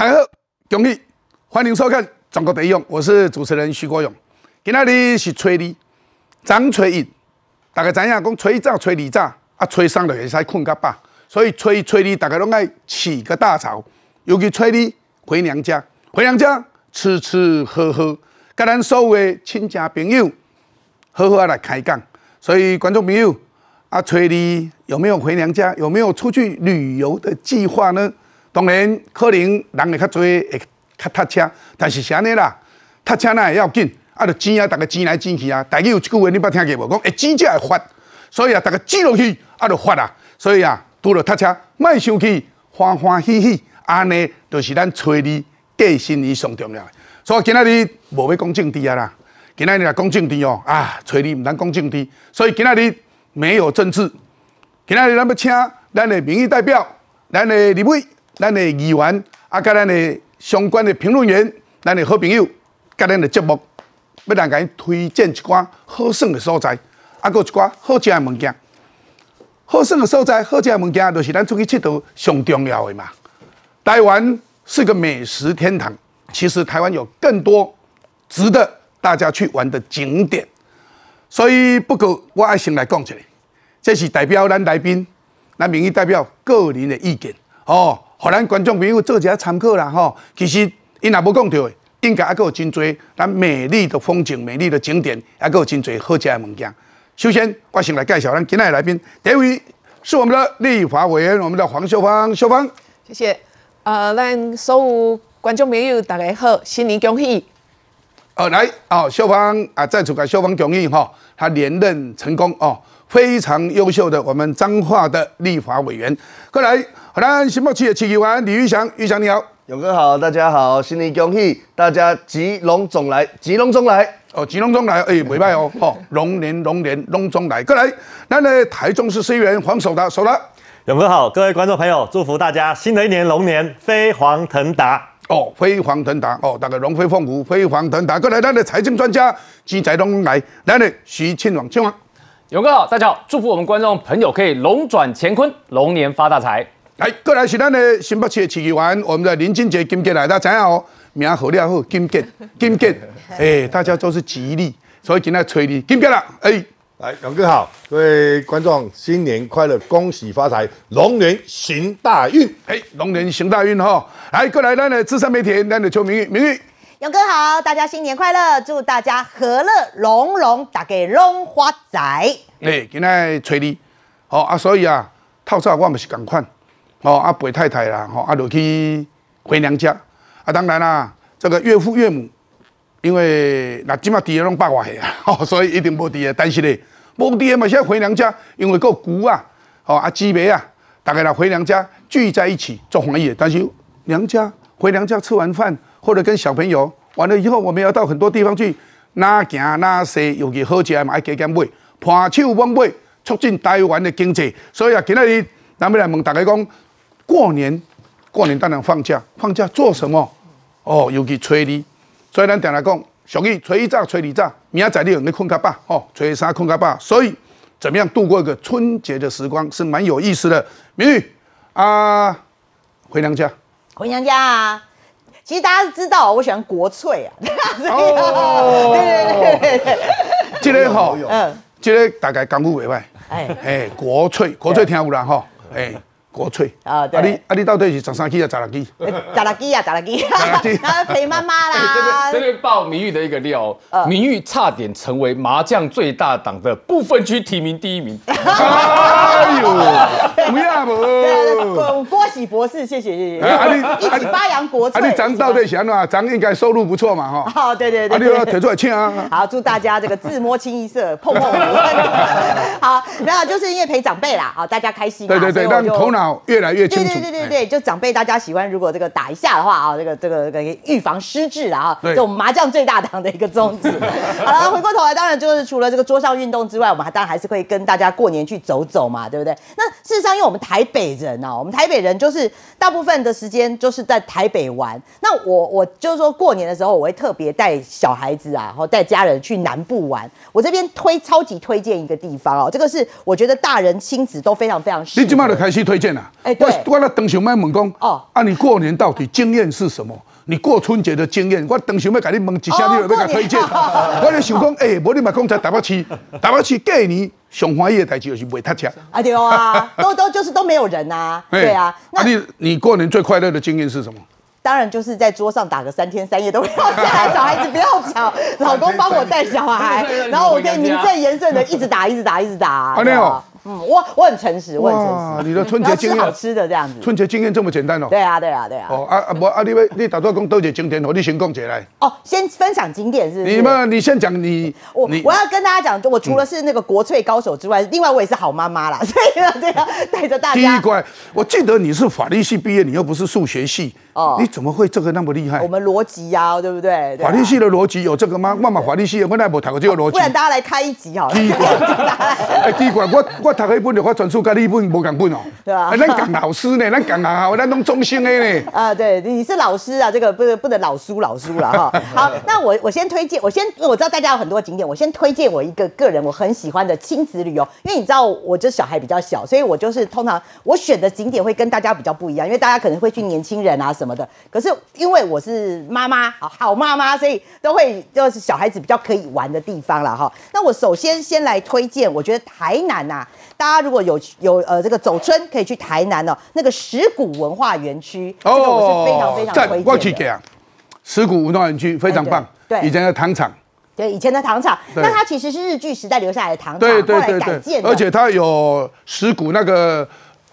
大家好，恭喜，欢迎收看《中国第一勇》，我是主持人徐国勇。今仔日是初二，张初一，大家知影讲初一早、初二早，啊，初三就会使困较饱，所以初一、初二大家拢爱起个大早，尤其初二回娘家，回娘家吃吃喝喝，跟咱所有的亲戚朋友好好来开讲。所以观众朋友，啊，初二有没有回娘家？有没有出去旅游的计划呢？当然，可能人会较多，会较塞车，但是是安尼啦，塞车那也要紧，啊，就钱啊，大家钱来钱去啊。大家有一句话你捌听过无？讲会钱才会发，所以啊，大家钱落去啊，就发啊。所以啊，拄着塞车，莫生气，欢欢喜喜，安尼就是咱初二过新年上重要。所以今仔日无要讲政治啊啦，今仔日来讲政治哦，啊，初二毋通讲政治，所以今仔日没有政治。今仔日咱要请咱的民意代表，咱的立委。咱的议员啊，甲咱的相关的评论员，咱的好朋友，甲咱的节目，要来甲伊推荐一寡好耍的所在，啊，搁一寡好食的物件。好耍的所在，好食的物件，就是咱出去佚佗上重要的嘛。台湾是个美食天堂，其实台湾有更多值得大家去玩的景点。所以，不过我爱先来讲一下，这是代表咱来宾，咱民意代表个人的意见哦。互咱观众朋友做一下参考啦吼，其实因也无讲到，应该还佫有真多咱美丽的风景、美丽的景点，还佫有真多好食的物件。首先，我先来介绍咱今日的来宾，第一位是我们的立法委员，我们的黄秀芳，秀芳，谢谢。呃，咱所有观众朋友大家好，新年恭喜。哦，来哦，秀芳啊，再次给秀芳恭喜哈，她连任成功哦，非常优秀的我们彰化的立法委员，过来。好啦，新北市的市议员李玉祥，玉祥你好，勇哥好，大家好，新年恭喜，大家吉龙总来，吉龙中来，哦，吉龙中来，哎，袂歹哦，哦，龙年龙年龙中来，过来，咱的台中市议员黄守达，守达，勇哥好，各位观众朋友，祝福大家新的一年龙年飞黄腾达，哦，飞黄腾达，哦，大概龙飞凤舞，飞黄腾达，过来，咱的财经专家金财东来，咱的徐庆王，庆王，勇哥好，大家好，祝福我们观众朋友可以龙转乾坤，龙年发大财。来，过来是咱的新北市的市议员，我们的林俊杰金杰来，大家知影哦，名好了好，金杰 金杰，哎，大家都是吉利，所以今天催你金杰啦，哎，来，勇哥好，各位观众新年快乐，恭喜发财，龙年行大运，哎，龙年行大运哈，来，过来咱的资深媒体，咱的邱明玉，明玉，勇哥好，大家新年快乐，祝大家和乐融融，大家龙发财，哎，今天催你，好啊，所以啊，套餐我们是赶快。哦，啊陪太太啦，吼，啊就去回娘家，啊当然啦，这个岳父岳母，因为那即马地拢百外岁啊，吼，所以一定无地的，但是咧，无地的嘛，现在回娘家，因为够古啊，哦啊姊妹啊，大概来回娘家聚在一起做欢喜，但是娘家回娘家吃完饭，或者跟小朋友完了以后，我们要到很多地方去，哪行哪踅，尤其好食嘛，爱加减买，盘手往买，促进台湾的经济，所以啊，今日咱们来问大家讲。过年，过年当然放假，放假做什么？哦，尤其催你，所以咱定来讲，属于初一早、初二早，明仔载你有没困较饱？哦，初三困较饱，所以怎么样度过一个春节的时光是蛮有意思的。明玉啊，回娘家，回娘家啊！其实大家知道，我喜欢国粹啊。哦，对对对对，这个好，嗯，这个大概功夫未歹。哎哎，国粹，国粹听有啦哈，哎。国粹啊！啊你啊你到底是十三 G 啊，十六 G？十六 G 啊，十六 G，然后陪妈妈啦。这边爆名誉的一个料，名誉差点成为麻将最大党的部分区提名第一名。哎呦，不要不？郭喜博士，谢谢谢谢。啊你一起发扬国粹。啊你张到底想啊？咱应该收入不错嘛哈？好，对对对。啊你要提出来请啊。好，祝大家这个自摸清一色，碰碰无好，没有，就是因为陪长辈啦，好，大家开心。对对对，让头脑。越来越清楚。对对对对对，就长辈大家喜欢，如果这个打一下的话啊，这个这个这个预防失智了啊，这种麻将最大党的一个宗旨。好了，回过头来，当然就是除了这个桌上运动之外，我们还当然还是会跟大家过年去走走嘛，对不对？那事实上，因为我们台北人啊，我们台北人就是大部分的时间就是在台北玩。那我我就是说过年的时候，我会特别带小孩子啊，然后带家人去南部玩。我这边推超级推荐一个地方哦，这个是我觉得大人亲子都非常非常。你今晚的开始推荐。见啊。哎对我我那等想要问讲，哦哦，啊，你过年到底经验是什么？你过春节的经验，我当想要给你问一下，哦你有要给推荐。我就想讲，哎，无你嘛讲在台北市，台北市过年上欢喜的代志就是卖塔车。啊对啊，都都就是都没有人呐、哎对啊，那你你过年最快乐的经验是什么？当然就是在桌上打个三天三夜都不要下来，小孩子不要吵，老公帮我带小孩，然后我可以名正言顺的一直打，一直打，一直打。啊那对吧哦嗯，我我很诚实，我很诚，实。你的春节经验好，吃的这样子。春节经验这么简单哦。对啊，对啊，对啊。哦啊啊不啊！你要你打算讲多少景点哦？你先讲起来。哦，先分享景点是不是？你们你先讲你我你我要跟大家讲，我除了是那个国粹高手之外，另外我也是好妈妈啦，所以呢，对啊，带着大家。第一关，我记得你是法律系毕业，你又不是数学系，哦你怎么会这个那么厉害我？们逻辑呀，对不对？法律系的逻辑有这个吗？我嘛法律系的，我那无读过这个逻辑不。然大家来开一集好了。第一关，哎，第一关，我我读迄本就发传书跟你本无共本哦。对啊哎咱讲老师呢，咱讲学校，咱拢中性的呢。啊，对，你是老师啊，这个不能不能老输老输了哈。好，那我我先推荐，我先我知道大家有很多景点，我先推荐我一个个人我很喜欢的亲子旅游，因为你知道我这小孩比较小，所以我就是通常我选的景点会跟大家比较不一样，因为大家可能会去年轻人啊什么的，可是因为我是妈妈，好好妈妈，所以都会就是小孩子比较可以玩的地方了哈。那我首先先来推荐，我觉得台南呐、大家如果有有呃这个走春，可以去台南哦，那个石鼓文化园区，这个我是非常非常推荐的。石鼓文化园区非常棒。对对以前的糖厂。对，以前的糖厂，那它其实是日据时代留下来的糖厂，对对后来对对改建，的，而且它有石鼓那个。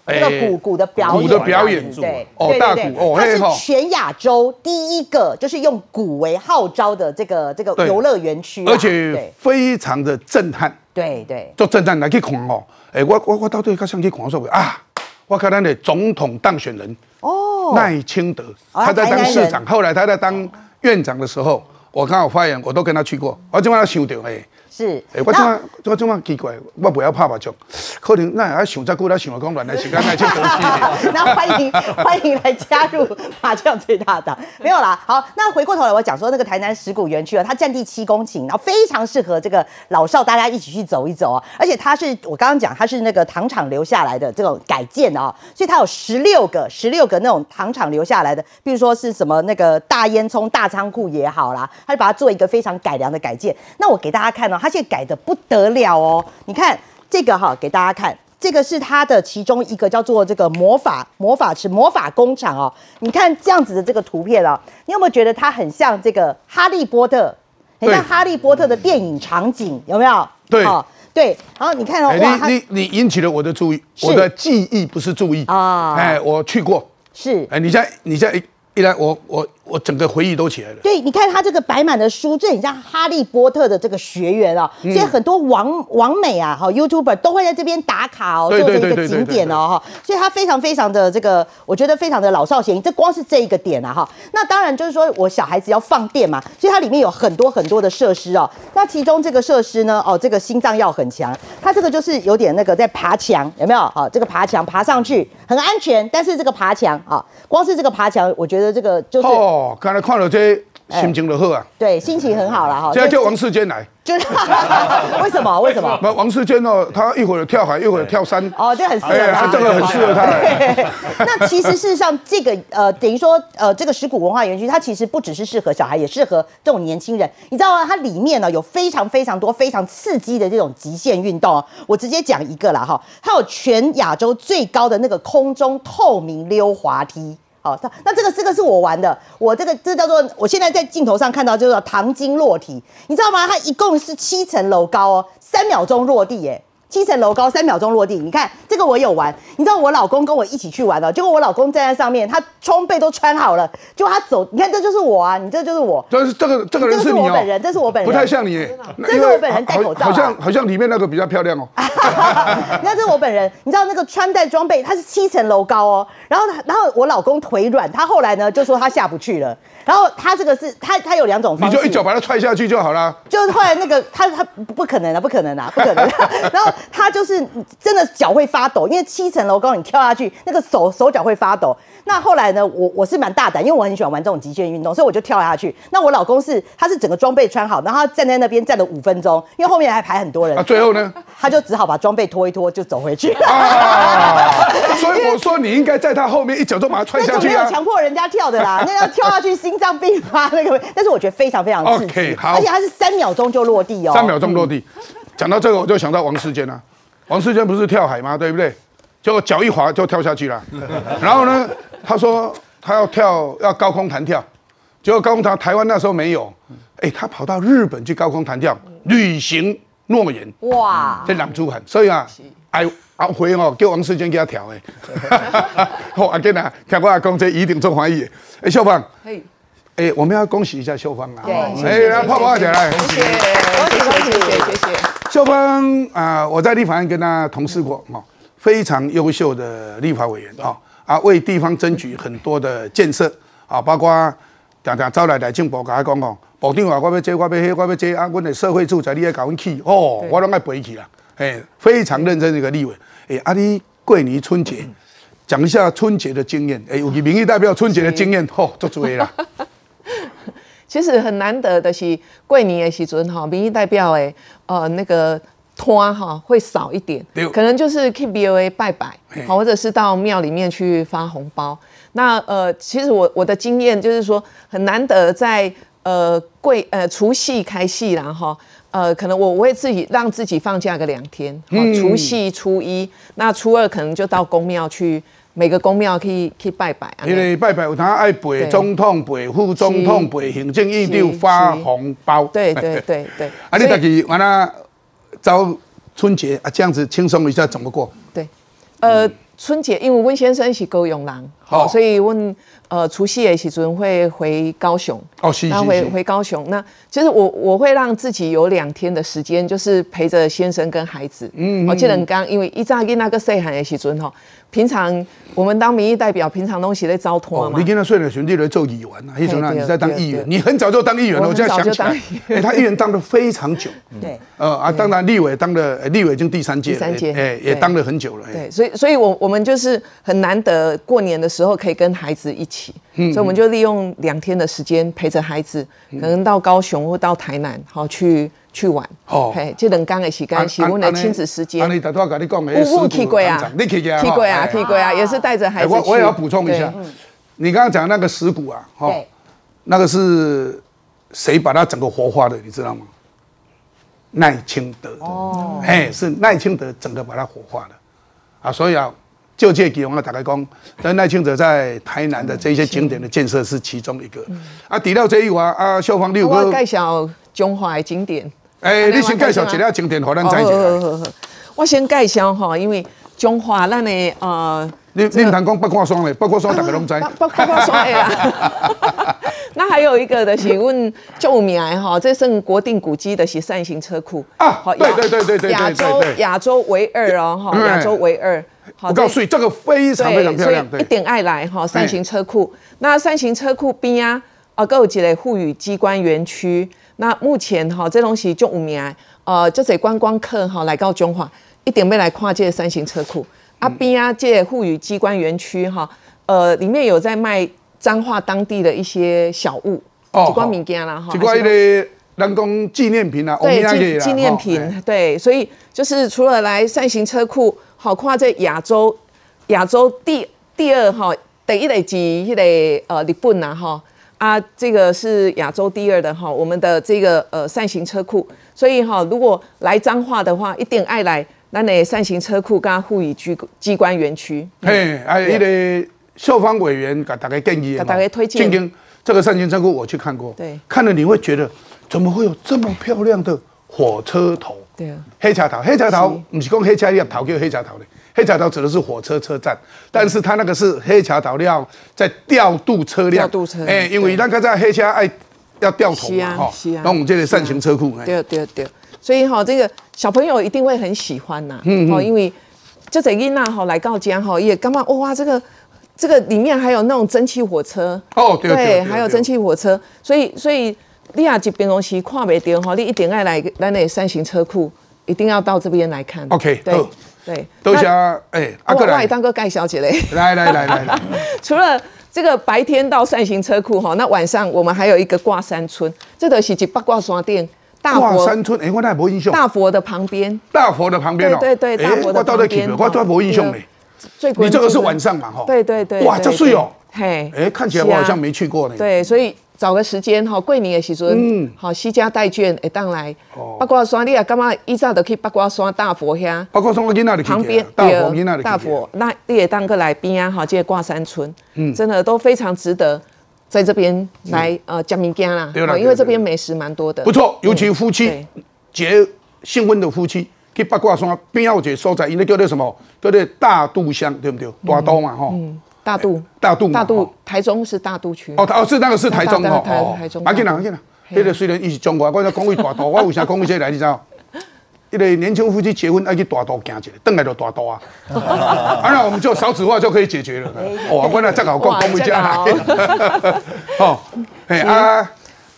那个鼓鼓的表演，鼓的表演对，哦大鼓哦它是全亚洲第一个就是用鼓为号召的这个这个游乐园区啊，而且非常的震撼，对对，做震撼来去看哦。哎，我我我到底较想去看什么啊？我看咱的总统当选人哦，赖清德，哦他在当市长，后来他在当院长的时候，我刚好发言，我都跟他去过。我今晚想到哎。是哎，，我即那晚我即晚奇怪，我不要拍麻将，可能那还想再久，来想了讲原来时间赖清德去。那欢迎欢迎来加入麻将最大的，没有啦。好，那回过头来我讲说那个台南石鼓园区啊，它占地七公顷，然后非常适合这个老少大家一起去走一走啊。而且它是我刚刚讲，它是那个糖厂留下来的这种改建的啊，所以它有十六个十六个那种糖厂留下来的，比如说是什么那个大烟囱大仓库也好啦，它就把它做一个非常改良的改建。那我给大家看哦，它现在改的不得了哦，你看这个哈，给大家看。这个是它的其中一个叫做这个魔法魔法池魔法工厂哦。你看这样子的这个图片哦，你有没有觉得它很像这个哈利波特？很像哈利波特的电影场景，有没有？对哦对。然后你看哦，你你你引起了我的注意，我的记忆不是注意啊哎，我去过。是哎，你在你在一一来，我我我整个回忆都起来了。对，你看他这个摆满的书，这很像哈利波特的这个学员哦，嗯所以很多网网美啊，哈 YouTuber 都会在这边打卡哦，对做这个对对对景点哦，哈，所以它非常非常的这个，我觉得非常的老少咸宜。这光是这一个点啊，哈，那当然就是说我小孩子要放电嘛，所以它里面有很多很多的设施哦。那其中这个设施呢，哦，这个心脏要很强，它这个就是有点那个在爬墙，有没有？好，这个爬墙爬上去很安全，但是这个爬墙啊，光是这个爬墙，我觉得这个就是。哦，刚才看了这心情就好啊。对，心情很好了哈。就现在叫王世坚来，就是 为什么？为什么？那王世坚哦，他一会儿跳海，一会儿跳山。哦，这很适合哎，他。他这个很适合他。对 那其实事实上，这个呃，等于说呃，这个石鼓文化园区，它其实不只是适合小孩，也适合这种年轻人。你知道吗？它里面呢有非常非常多非常刺激的这种极限运动哦。我直接讲一个啦哈，它有全亚洲最高的那个空中透明溜滑梯。好，那那这个这个是我玩的，我这个这叫做我现在在镜头上看到叫做糖精落体，你知道吗？它一共是七层楼高哦，三秒钟落地耶。七层楼高，三秒钟落地。你看这个我有玩，你知道我老公跟我一起去玩的，结果我老公站在上面，他装备都穿好了，结果他走，你看这就是我啊，你这就是我，但是这个这个人是是你哦我本人，这是我本人，不太像你耶。这是我本人戴口罩啊好像好像里面那个比较漂亮哦。你看这是我本人，你知道那个穿戴装备，它是七层楼高哦。然后，然后我老公腿软，他后来呢就说他下不去了。然后他这个是他他有两种方式，你就一脚把他踹下去就好了。就是后来那个他他不不可能啊，不可能啊，不可能、然后他就是真的脚会发抖，因为七层楼高你跳下去，那个手手脚会发抖。那后来呢，我我是蛮大胆，因为我很喜欢玩这种极限运动，所以我就跳下去。那我老公是他是整个装备穿好，然后站在那边站了五分钟，因为后面还排很多人啊，，最后呢？他就只好把装备脱一脱就走回去。啊，所以我说你应该在他后面一脚都把他踹下去那就没有。强迫人家跳的啦，那要跳下去心脏病发那个，但是我觉得非常非常刺激 OK，好而且他是三秒钟就落地哦，三秒钟落地。讲到这个，我就想到王世坚啊，王世坚不是跳海吗？对不对？结果脚一滑就跳下去了。然后呢，他说他要跳要高空弹跳，结果高空弹台湾那时候没有，哎，他跑到日本去高空弹跳，履行诺言。哇，这男主喊，所以啊，哎，阿辉哦，叫王世坚给他调的。好，阿健啊，听我阿公这一定做欢喜的。哎，小芳，嘿，哎，我们要恭喜一下秀芳啊！对哎，来泡泡起来。谢谢，谢谢，谢谢，谢谢。秀芳啊、我在立法院跟他同事过哦，非常优秀的立法委员啊，啊，为地方争取很多的建设啊，包括常常招来来进部甲我讲哦，部长话我要这我要迄我要这啊，阮的社会住宅你要搞阮起哦，我拢爱背起啦，哎，非常认真的一个立委，哎，啊你过年春节讲一下春节的经验，哎，有个民意代表春节的经验，吼、做足啦，其实很难得的是过年的时阵哈，民意代表的呃那个摊哈会少一点，可能就是 K B O A 拜拜，好，或者是到庙里面去发红包。那呃，其实我我的经验就是说，很难得在呃贵呃除夕开戏然后。呃，可能我我会自己让自己放假个两天，好除夕、初一，那初二可能就到公庙去，每个公庙去去拜拜啊。因为拜拜有他爱陪对。总统、背副总统、背行政院长发红包，对对对对，啊，你自己完了招春节啊，这样子轻松一下怎么过？对，呃，春节因为温先生是高雄人，好、哦所以问呃除夕的时阵会回高雄，哦是那回回高雄，那其实我我会让自己有两天的时间，就是陪着先生跟孩子。嗯，我记得刚因为一早跟那个细汉的时阵哈，平常我们当民意代表，平常东西在招托嘛，哦你跟他睡了，兄弟来做议员啊，那时候呢对你在当议员，你很早就当议员了，我我现在想起来。哎，他议员当了非常久，对，呃啊，当然立委当了，呃立委已经第三届，第三届。哎，哎也对。当了很久了，哎。对，所以所以我我们就是很难得过年的时候可以跟孩子一起，嗯所以我们就利用两天的时间陪着孩子，可能到高雄或到台南，好去去玩。哦嘿，这两天的时间是我们的亲子时间啊，。你大多跟你讲的我我石鼓去过啊，你去过啊？去过啊，去过啊，也是带着孩子我我也要补充一下对，你刚刚讲那个石鼓啊，哈对，那个是谁把它整个活化的，你知道吗？赖清德哦，哎，是赖清德整个把它活化的啊，所以啊，就借给我们大概讲，但赖清德在台南的这些景点的建设是其中一个啊。提到这一话啊，消防六哥我介，绍中华的景点。哎，你先介绍一下景点，好咱在一起好好好好我先介绍哈，因为中华咱的呃。你你唔通讲八卦霜嘞，八卦霜大家拢知。包包括说哎呀，那还有一个的是问就有名的哈，这是国定古迹的是扇形车库啊好对对对对对对亚洲亚洲唯二哦哈，嗯亚洲唯二。好我告诉你，这个非常非常漂亮，一。点爱来哈，扇形车库。那扇形车库边啊，啊，各有一个沪语机关园区。那目前哈，这东西就有名的，呃，这些观光客哈来到中华，一定要来看这个扇形车库。啊边啊，这个富裕机关园区哈，呃，里面有在卖彰化当地的一些小物，哦一关物件啦哈，一个迄个人工纪念品啊，对纪纪念品，对，所以就是除了来扇形车库，好跨在亚洲亚洲第第二哈，第一类级迄个呃日本呐哈。啊，这个是亚洲第二的哈，我们的这个呃扇形车库，所以哈，如果来彰化的话，一定爱来咱的扇形车库跟护宇机机关园区。嘿，啊，迄个秀芳委员给大家建议的给大家推荐。今天这个扇形车库我去看过，对。看了你会觉得怎么会有这么漂亮的火车头？对。啊，黑车头，黑车头不是讲黑车叶头叫黑车头的，黑车头指的是火车车站，但是它那个是黑车头料在调度车辆，调度车哎，因为那个在黑车爱要调头嘛，哈是啊，那我们这个善行车库，哎。对对对，所以哈、这个小朋友一定会很喜欢呐、嗯哦，因为就这囡娜哈来到家哈，也干嘛哇这个。这个里面还有那种蒸汽火车。哦对对对对还有蒸汽火车，所以所以你啊一平常时看袂到吼，你一定要来咱的三型车库一定要到这边来看。OK，对好。对，都那想哎，阿哥来，当个盖小姐嘞。来来来来来，除了这个白天到扇形车库哈，那晚上我们还有一个挂山村，这个是一八卦山店大佛挂山村，哎，我那没印象，大佛的旁边。大佛的旁边哦，对对大佛的旁边我都没印象嘞。最你这个是晚上嘛，哈？对对对，哇，对这睡哦，，对嘿，哎，看起来我好像没去过呢。对，所以找个时间哈，过年的时阵，嗯，好，西家带眷会当来。哦。八卦山，你也干嘛？依照的去八卦山大佛遐八卦山我囡仔里去旁边大佛囡仔里大佛，那你也当个来宾啊，哈，这个挂山村，嗯，真的都非常值得在这边来呃讲物件啦，对啦因为这边美食蛮多的，不错，尤其夫妻对。结新婚的夫妻去八卦山边有一个所在，因为叫做什么？叫做大肚乡，对不对？大肚嘛，吼。大肚大肚大肚，台中是大肚区，哦，哦，是那个是台中大哦，台哦台中马紧啦，马紧啦。迄个虽然伊是中国，我在讲为大肚，我为啥讲为这个来？你知道？一个年轻夫妻结婚要去大肚行一下，等来就大肚啊。啊，那我们就少子化就可以解决了。哦，我那这个好讲哇讲为这来这个。哦，哎啊，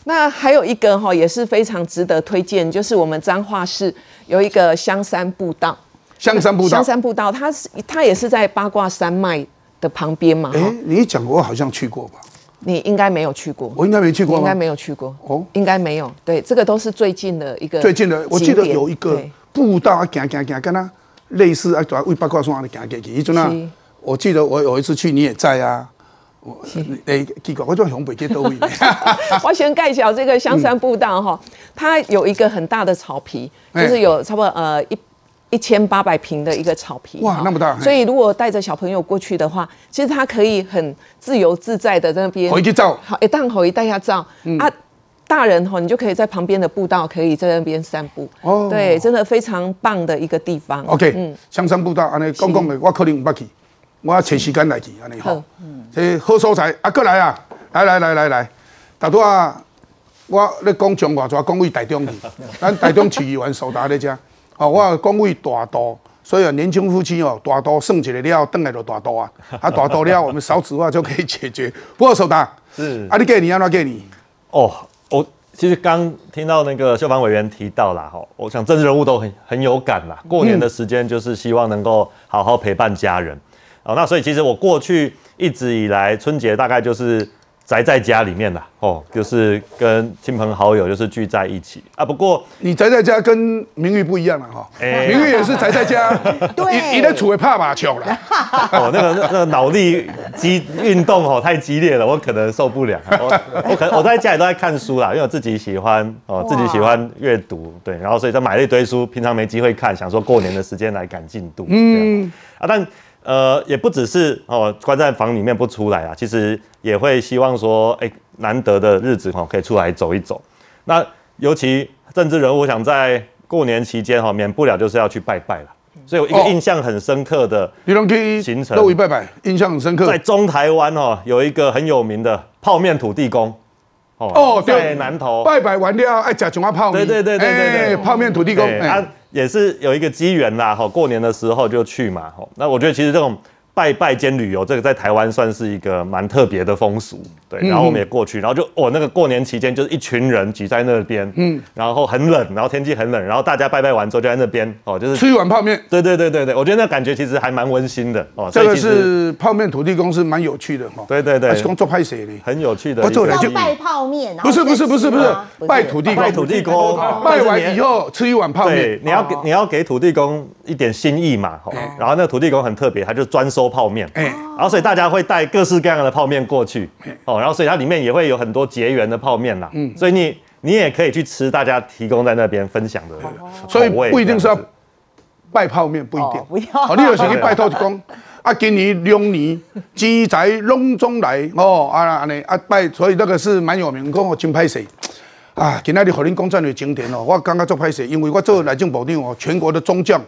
那还有一个哈，也是非常值得推荐，就是我们彰化市有一个香山步道。香山步道香。山步道，它是它也是在八卦山脉的旁边嘛。哎哈，你一讲我好像去过吧？你应该没有去过，我应该没去过应该没有去过哦哦，应该没有。对，这个都是最近的一个最近的，我记得有一个步道啊，行行行，跟他类似啊，为八卦山啊行行去。伊阵啊，我记得我有一次去，你也在啊。我诶，奇怪，我叫红北街都位呢。我先盖小这个香山步道哈，它有一个很大的草皮，哎就是有差不多呃一。一千八百平的一个草皮，哇那么大所以如果带着小朋友过去的话，其实他可以很自由自在的在那边回去照。好，一旦回带下照、嗯。啊。大人哈，你就可以在旁边的步道，可以在那边散步。哦。哦，对，真的非常棒的一个地方。OK，嗯。香山步道安尼讲讲的，我可能唔捌去，我要找时间来去安尼吼。嗯。这好所在啊，过来啊，来来来来来，大多啊，我咧讲中外抓讲为台中去，咱台中市议员苏达咧遮，哦，我讲为大多。所以啊，年轻夫妻哦，大道算一个了，等来就大多啊，啊 大道了，我们少子化就可以解决。不过苏达，是啊，你给你安怎给你？哦，我其实刚听到那个秀芳委员提到啦，哈，我想政治人物都很很有感啦。过年的时间就是希望能够好好陪伴家人，哦，那所以其实我过去一直以来春节大概就是宅在家里面啦，哦，就是跟亲朋好友就是聚在一起啊。不过你宅在家跟明玉不一样了哈，哎明玉也是宅在家，对你你在厝会拍麻球了。哦，那个那那个脑力激运动哦太激烈了，我可能受不了。我我可能我在家里都在看书啦，因为我自己喜欢哦，自己喜欢阅读，对，然后所以就买了一堆书，平常没机会看，想说过年的时间来赶进度。嗯啊，但呃也不只是哦关在房里面不出来啊，其实也会希望说，哎，难得的日子哦可以出来走一走。那尤其政治人物，我想在过年期间哈，免不了就是要去拜拜了。所以我一个哦印象很深刻的。行程都一拜拜，印象很深刻在。中台湾哦，有一个很有名的泡面土地公哦哦，在对，南投，拜拜完了爱吃一碗泡面。对对对对对泡面土地公。对，哎他也是有一个机缘啦，哈，过年的时候就去嘛，哈，那我觉得其实这种拜拜兼旅游，这个在台湾算是一个蛮特别的风俗，对，然后我们也过去，然后就哦，那个过年期间就是一群人挤在那边，嗯，然后很冷，然后天气很冷，然后大家拜拜完之后就在那边，哦，就是吃一碗泡面，对对对对对，我觉得那感觉其实还蛮温馨的，哦，这个是泡面土地公是蛮有趣的哈。对对对。还是工作拍谁的？很有趣的不做了就拜泡面，不是不是不是不是拜土地公，拜土地公，拜完以后吃一碗泡对面，。你要给你要给土地公一点心意嘛，吼然后那个土地公很特别，他就专收泡面，哎，然后所以大家会带各式各样的泡面过去，哦，然后所以它里面也会有很多结缘的泡面啦，嗯，所以你你也可以去吃大家提供在那边分享的所以不一定是要拜泡面，不一定哦。不要哦，你就是去拜托就讲。啊，今年龙年钱财拢总来哦，啊安尼啊拜，所以那个是蛮有名，讲我真歹势。啊，今仔日和恁讲这样经典哦，我刚刚做拍摄，因为我做内政部长哦，全国的宗教，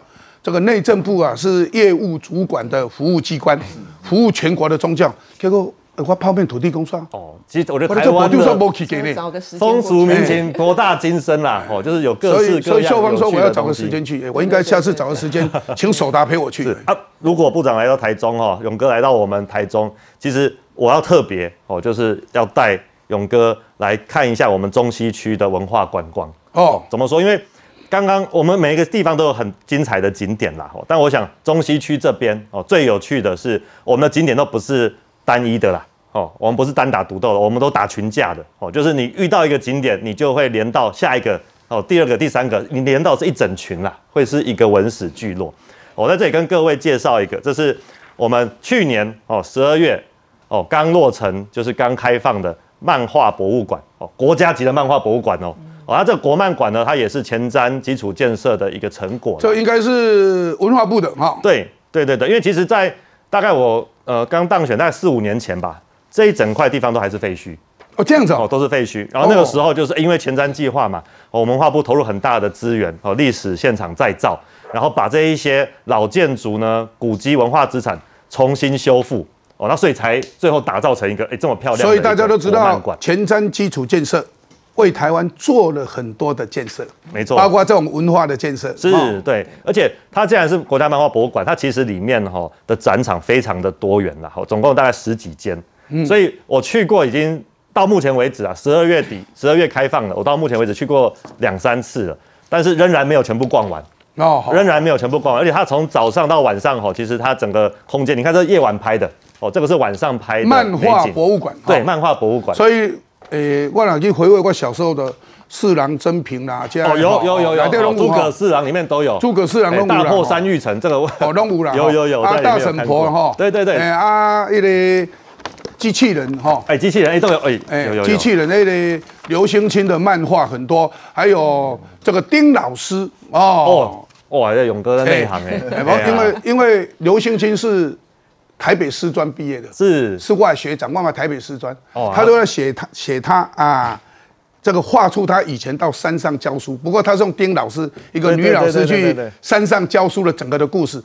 这个内政部啊是业务主管的服务机关，服务全国的宗教，结果呃我泡面土地公算，哦，其实我觉得台湾的去给呢。找个时间风俗民情博大精深啦，哦，就是有各，式各样所以秀芳说我要找个时间去，哎我应该下次找个时间请手达陪我去。啊，如果部长来到台中哦，勇哥来到我们台中，其实我要特别哦，就是要带勇哥来看一下我们中西区的文化观光。哦，怎么说？因为刚刚我们每一个地方都有很精彩的景点啦，哦，但我想中西区这边哦最有趣的是我们的景点都不是单一的啦，哦，我们不是单打独斗的，我们都打群架的，哦，就是你遇到一个景点，你就会连到下一个，哦，第二个、第三个，你连到是一整群啦，会是一个文史聚落。我在这里跟各位介绍一个，这是我们去年哦十二月哦刚落成，就是刚开放的漫画博物馆哦，国家级的漫画博物馆哦。哦，它这个国漫馆呢，它也是前瞻基础建设的一个成果啦。这应该是文化部的哈。对对对对，因为其实，在大概我呃刚当选大概四五年前吧，这一整块地方都还是废墟。哦，这样子哦，哦，都是废墟。然后那个时候就是因为前瞻计划嘛，哦我们文化部投入很大的资源哦，历史现场再造，然后把这一些老建筑呢、古迹文化资产重新修复哦，那所以才最后打造成一个哎这么漂亮的所以大家都知道前瞻基础建设为台湾做了很多的建设，没错，包括这种文化的建设。是哦。对，而且它既然是国家漫画博物馆，它其实里面哈、的展场非常的多元啦，哈，总共大概十几间，嗯。所以我去过已经到目前为止啊，十二月底十二月开放了，我到目前为止去过两三次了，但是仍然没有全部逛完，哦，仍然没有全部逛完，而且它从早上到晚上哈、其实它整个空间，你看这是夜晚拍的哦，这个是晚上拍的漫画博物馆对，哦漫画博物馆。所以，诶，我若去回味我小时候的四郎真平啦，这样哦，有有有有，内底哦诸葛四郎里面都有，诸葛四郎哎拢有大破山玉城这个我哦，拢有啦，有有有，啊，大婶有看过婆哈，对对对，诶啊，一个机器人哈，哎，机器人哎都有哎，哎有有有。机器人那个刘星清的漫画很多，还有这个丁老师哦。哦，哇，这勇哥的内行哎哎，，哎呀。因为因为刘星清是台北师专毕业的，是。是外学长，外外台北师专，哦他都要写他写他啊。这个画出他以前到山上教书，不过他是用丁老师一个女老师去山上教书的整个的故事，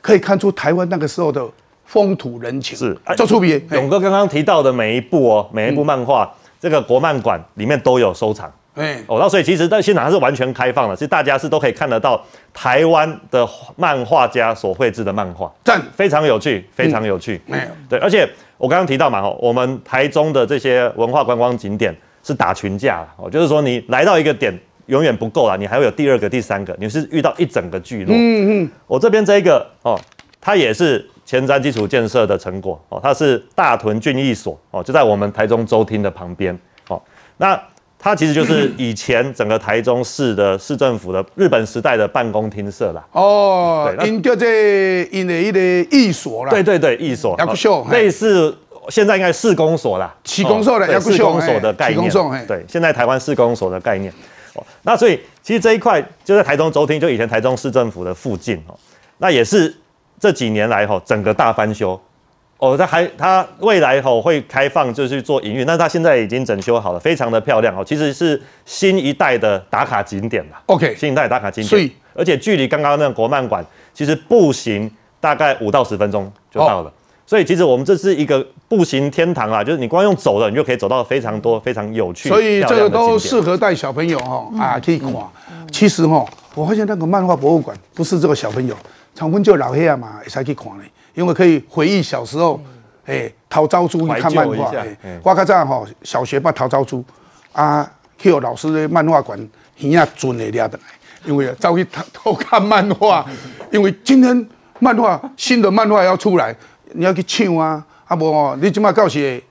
可以看出台湾那个时候的风土人情，是。哎做出别。勇哥刚刚提到的每一部哦，每一部漫画，这个国漫馆里面都有收藏。哎，哦，那所以其实在现场它是完全开放的，其实大家是都可以看得到台湾的漫画家所绘制的漫画，赞，非常有趣，非常有趣。哎，对，而且我刚刚提到嘛，哦，我们台中的这些文化观光景点是打群架啦哦，就是说你来到一个点永远不够啦，你还会有第二个、第三个，你是遇到一整个聚落。嗯嗯，我这边这一个哦，它也是前瞻基础建设的成果哦，它是大屯郡役所哦，就在我们台中州厅的旁边哦，那。它其实就是以前整个台中市的市政府的日本时代的办公厅舍啦，哦因叫这因的一个艺所啦，对对对，艺所。类似现在应该市公所啦，市公所啦哦对役所市公所的概念，对，现在台湾市公所的概念。哦，那所以其实这一块就在台中州厅，就以前台中市政府的附近哦，那也是这几年来哈整个大翻修。哦，它还它未来吼会开放，就是做营运，但是它现在已经整修好了，非常的漂亮哦。其实是新一代的打卡景点啦。OK 新一代的打卡景点所以，而且距离刚刚那个国漫馆，其实步行大概五到十分钟就到了。所以其实我们这是一个步行天堂啊，就是你光用走的，你就可以走到非常多非常有趣、所以这个都适合带小朋友哈啊去看。其实哈，我发现那个漫画博物馆不是这个小朋友，长春就老黑啊嘛，也才去看呢，因为可以回忆小时候，哎，陶昭珠去看漫画我较早吼小学捌陶昭珠啊，去有老师的漫画馆耳啊准的抓的来，因为走去偷偷看漫画，因为今天漫画新的漫画要出来，你要去抢啊，啊无哦，你即马到时会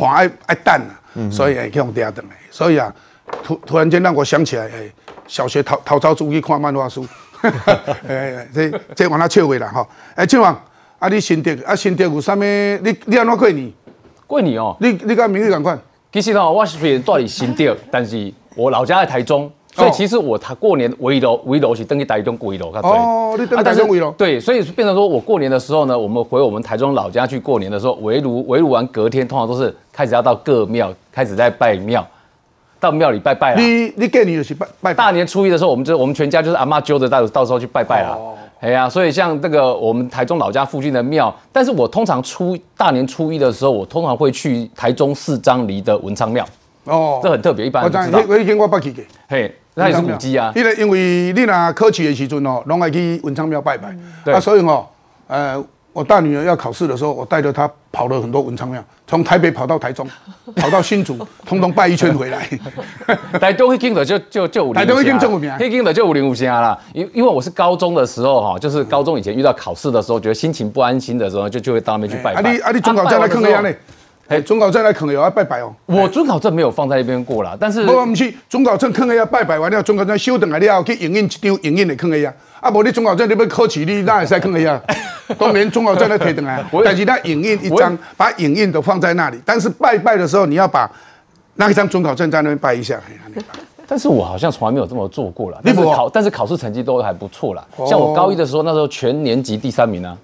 看爱爱等啊，所以会去用抓等来，所以啊，突突然间让我想起来，哎，小学陶陶昭珠去看漫画书，哎，这这往他笑话啦吼，哎，庆王，啊你新竹啊新竹有啥物？你你安怎过年？过年哦，你你甲明日共款？其实呢，我是虽然住在新店，但是我老家在台中，所以其实我他过年围楼围楼是登去台中围楼，较多哦你登啊但是台中围楼对，所以变成说我过年的时候呢，我们回我们台中老家去过年的时候，围炉围炉完隔天，通常都是开始要到各庙开始在拜庙，到庙里拜拜啦。你你过年就是拜拜大年初一的时候，我们就我们全家就是阿妈揪着到到时候去拜拜啦。哎呀，所以像这个我们台中老家附近的庙，但是我通常初大年初一的时候，我通常会去台中四张犁的文昌庙，哦这很特别，一般我知，人不知道。迄迄间我捌去过。嘿，那也是古迹啊。因为因为你若考试的时阵哦，拢爱去文昌庙拜拜。对啊，所以哦，呃，我大女儿要考试的时候，我带着她跑了很多文昌庙，从台北跑到台中，跑到新竹，通通拜一圈回来。台中一听的就就就五零，台中一听就有名一听的就五零五星啦。因因为我是高中的时候哈，就是高中以前遇到考试的时候，觉得心情不安心的时候，就就会到那边去拜啊。你啊你中考再来坑一样呢？哎，中考证来坑也要拜拜哦。我准考证没有放在那边过啦，但是不，不是中考证坑个要拜拜完了，中考证修等来了去营运一张营运的坑个呀。啊，无你中考证你要考试，你那会使坑个呀？当年中考证来提等来，但是他影印一张，把影印都放在那里。但是拜拜的时候，你要把那一张中考证在那边拜一下。但是我好像从来没有这么做过了。你不但是考，但是考试成绩都还不错啦。像我高一的时候，那时候全年级第三名啊。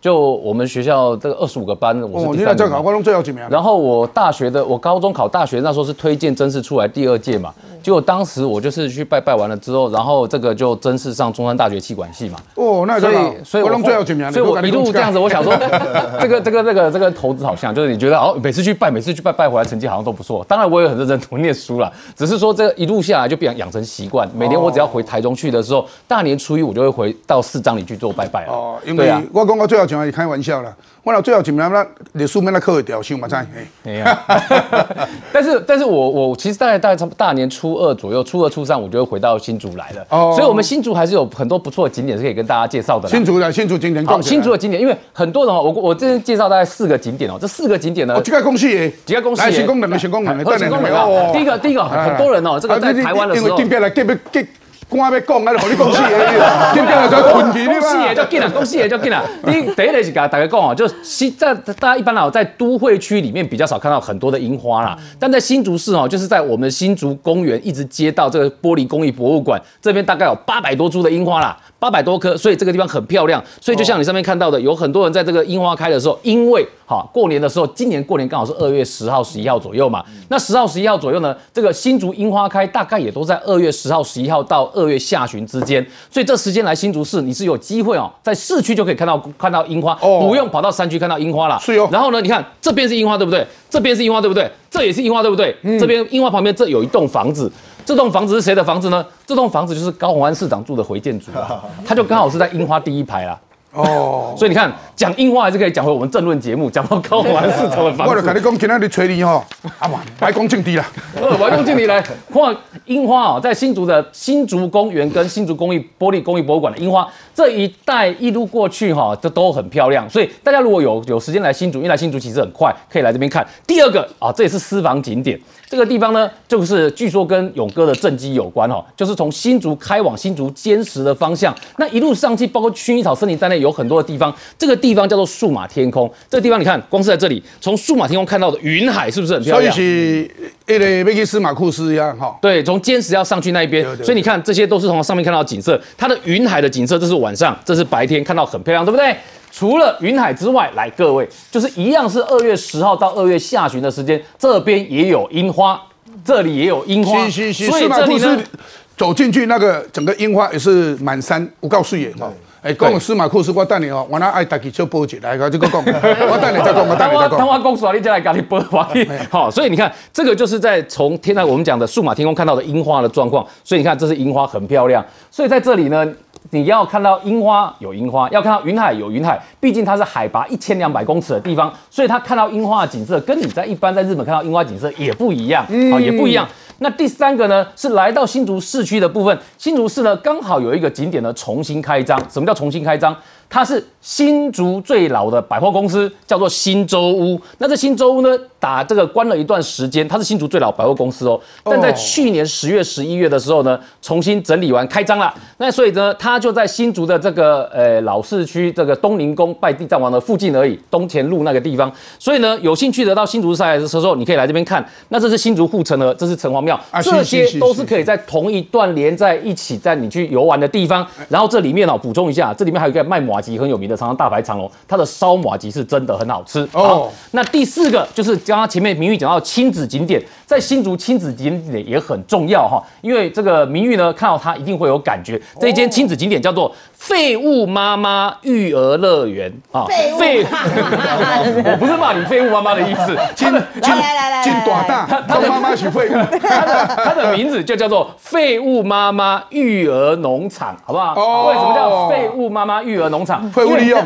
就我们学校这个二十五个班，我哦，是第三名嘛。你那这考我拢最后几名。然后我大学的，我高中考大学那时候是推荐真试出来第二届嘛，结果当时我就是去拜拜完了之后，然后这个就真试上中山大学气管系嘛。哦，那所以，所以我最后几名。所以我一路这样子，我想说，这个这个这个这个投资好像就是你觉得哦，每次去拜，每次去拜拜回来成绩好像都不错。当然我也很认真读念书了，只是说这一路下来就变养成习惯，每年我只要回台中去的时候，大年初一我就会回到四张里去做拜拜了。哦，因为我讲我最后几名是开玩笑啦。我若最后几名，那历史面那考会掉，想嘛知。嘿哎呀，但是但是我我其实大概大概差不多大年初二左右，初二初三我就会回到新竹来了。哦所以我们新竹还是有很多不错的景点是可以跟大家介绍的。新竹的新竹景点好，新竹的景点，因为很多人哦，我我这边介绍大概四个景点哦，这四个景点呢哦，，这个公司诶，几个公司来耶先讲两个，先讲两个，好先讲两个。第一个第一个很多人哦，这个在台湾的时候因为。官要讲，啊，就互你讲死诶，顶边来就困去讲死个就紧啦，讲死个就紧啦。第一第一个是甲大家讲哦，就新在大家一般来讲在都会区里面比较少看到很多的樱花啦，但在新竹市哦，就是在我们新竹公园一直接到这个玻璃工艺博物馆这边，大概有八百多株的樱花啦，八百多棵，所以这个地方很漂亮。所以就像你上面看到的，有很多人在这个樱花开的时候，因为哈过年的时候，今年过年刚好是二月十号、十一号左右嘛，那十号、十一号左右呢，这个新竹樱花开大概也都在二月十号、十一号到二月下旬之间，所以这时间来新竹市，你是有机会哦，在市区就可以看到看到樱花，哦不用跑到山区看到樱花了。是哦然后呢，你看这边是樱花，对不对？这边是樱花，对不对？这也是樱花，对不对？这边樱花旁边这有一栋房子。这栋房子是谁的房子呢？这栋房子就是高虹安市长住的回建筑啊，他就刚好是在樱花第一排啦。哦，所以你看，讲樱花还是可以讲回我们政论节目，讲到高虹安市长的房子我就。跟你讲，今天你吹你吼，啊嘛，白宫政治啦。呃，我要用敬礼来看樱花啊，在新竹的新竹公园跟新竹工艺玻璃工艺博物馆的樱花这一带一路过去哈，这都很漂亮。所以大家如果有有时间来新竹，因为来新竹其实很快，可以来这边看。第二个啊，这也是私房景点，这个地方呢，就是据说跟勇哥的政绩有关哦，就是从新竹开往新竹坚实的方向，那一路上去，包括薰衣草森林在内，有很多的地方。这个地方叫做数码天空，这个地方你看，光是在这里，从数码天空看到的云海，是不是很漂所以亮？是那个要去司马库斯一样哈。对，从坚石要上去那一边所以你看这些都是从上面看到的景色。它的云海的景色，这是晚上，这是白天，看到很漂亮，对不对？除了云海之外，来各位，就是一样是二月十号到二月下旬的时间，这边也有樱花，这里也有樱花，是是是，所以司马库这里呢斯，走进去那个整个樱花也是满山无告视野哈。哎，讲司马库斯，我等你哦，我那爱大家小报一来，我就讲，我等你再讲，我等当我当你再讲。我公司啊，你再来赶紧播完。好，所以你看，这个就是在从天台我们讲的数码天空看到的樱花的状况。所以你看，这是樱花，很漂亮。所以在这里呢，你要看到樱花有樱花，要看到云海有云海。毕竟它是海拔一千两百公尺的地方，所以它看到樱花的景色，跟你在一般在日本看到樱花景色也不一样，好，也不一样。那第三个呢，是来到新竹市区的部分。新竹市呢，刚好有一个景点呢重新开张。什么叫重新开张？它是新竹最老的百货公司，叫做新洲屋。那这新洲屋呢，打这个关了一段时间，它是新竹最老百货公司哦。但在去年十月、十一月的时候呢，重新整理完开张了。那所以呢，它就在新竹的这个呃老市区这个东宁宫拜地藏王的附近而已，东前路那个地方。所以呢，有兴趣的到新竹赛的时候，你可以来这边看。那这是新竹护城河，这是城隍庙，啊这些都是可以在同一段连在一起，在你去游玩的地方。然后这里面哦，补充一下，这里面还有一个卖马吉很有名的，常常大排长龙，它的烧马吉是真的很好吃。哦好，那第四个就是刚刚前面明玉讲到亲子景点，在新竹亲子景点也很重要哈，因为这个明玉呢看到它一定会有感觉。这一间亲子景点叫做废物妈妈育儿乐园啊，废物废，我不是骂你废物妈妈的意思，金来来来来金大大，他的妈妈是废物。他的他的名字就叫做废物妈妈育儿农场，好不好？哦为什么叫废物妈妈育儿农场？废物利用。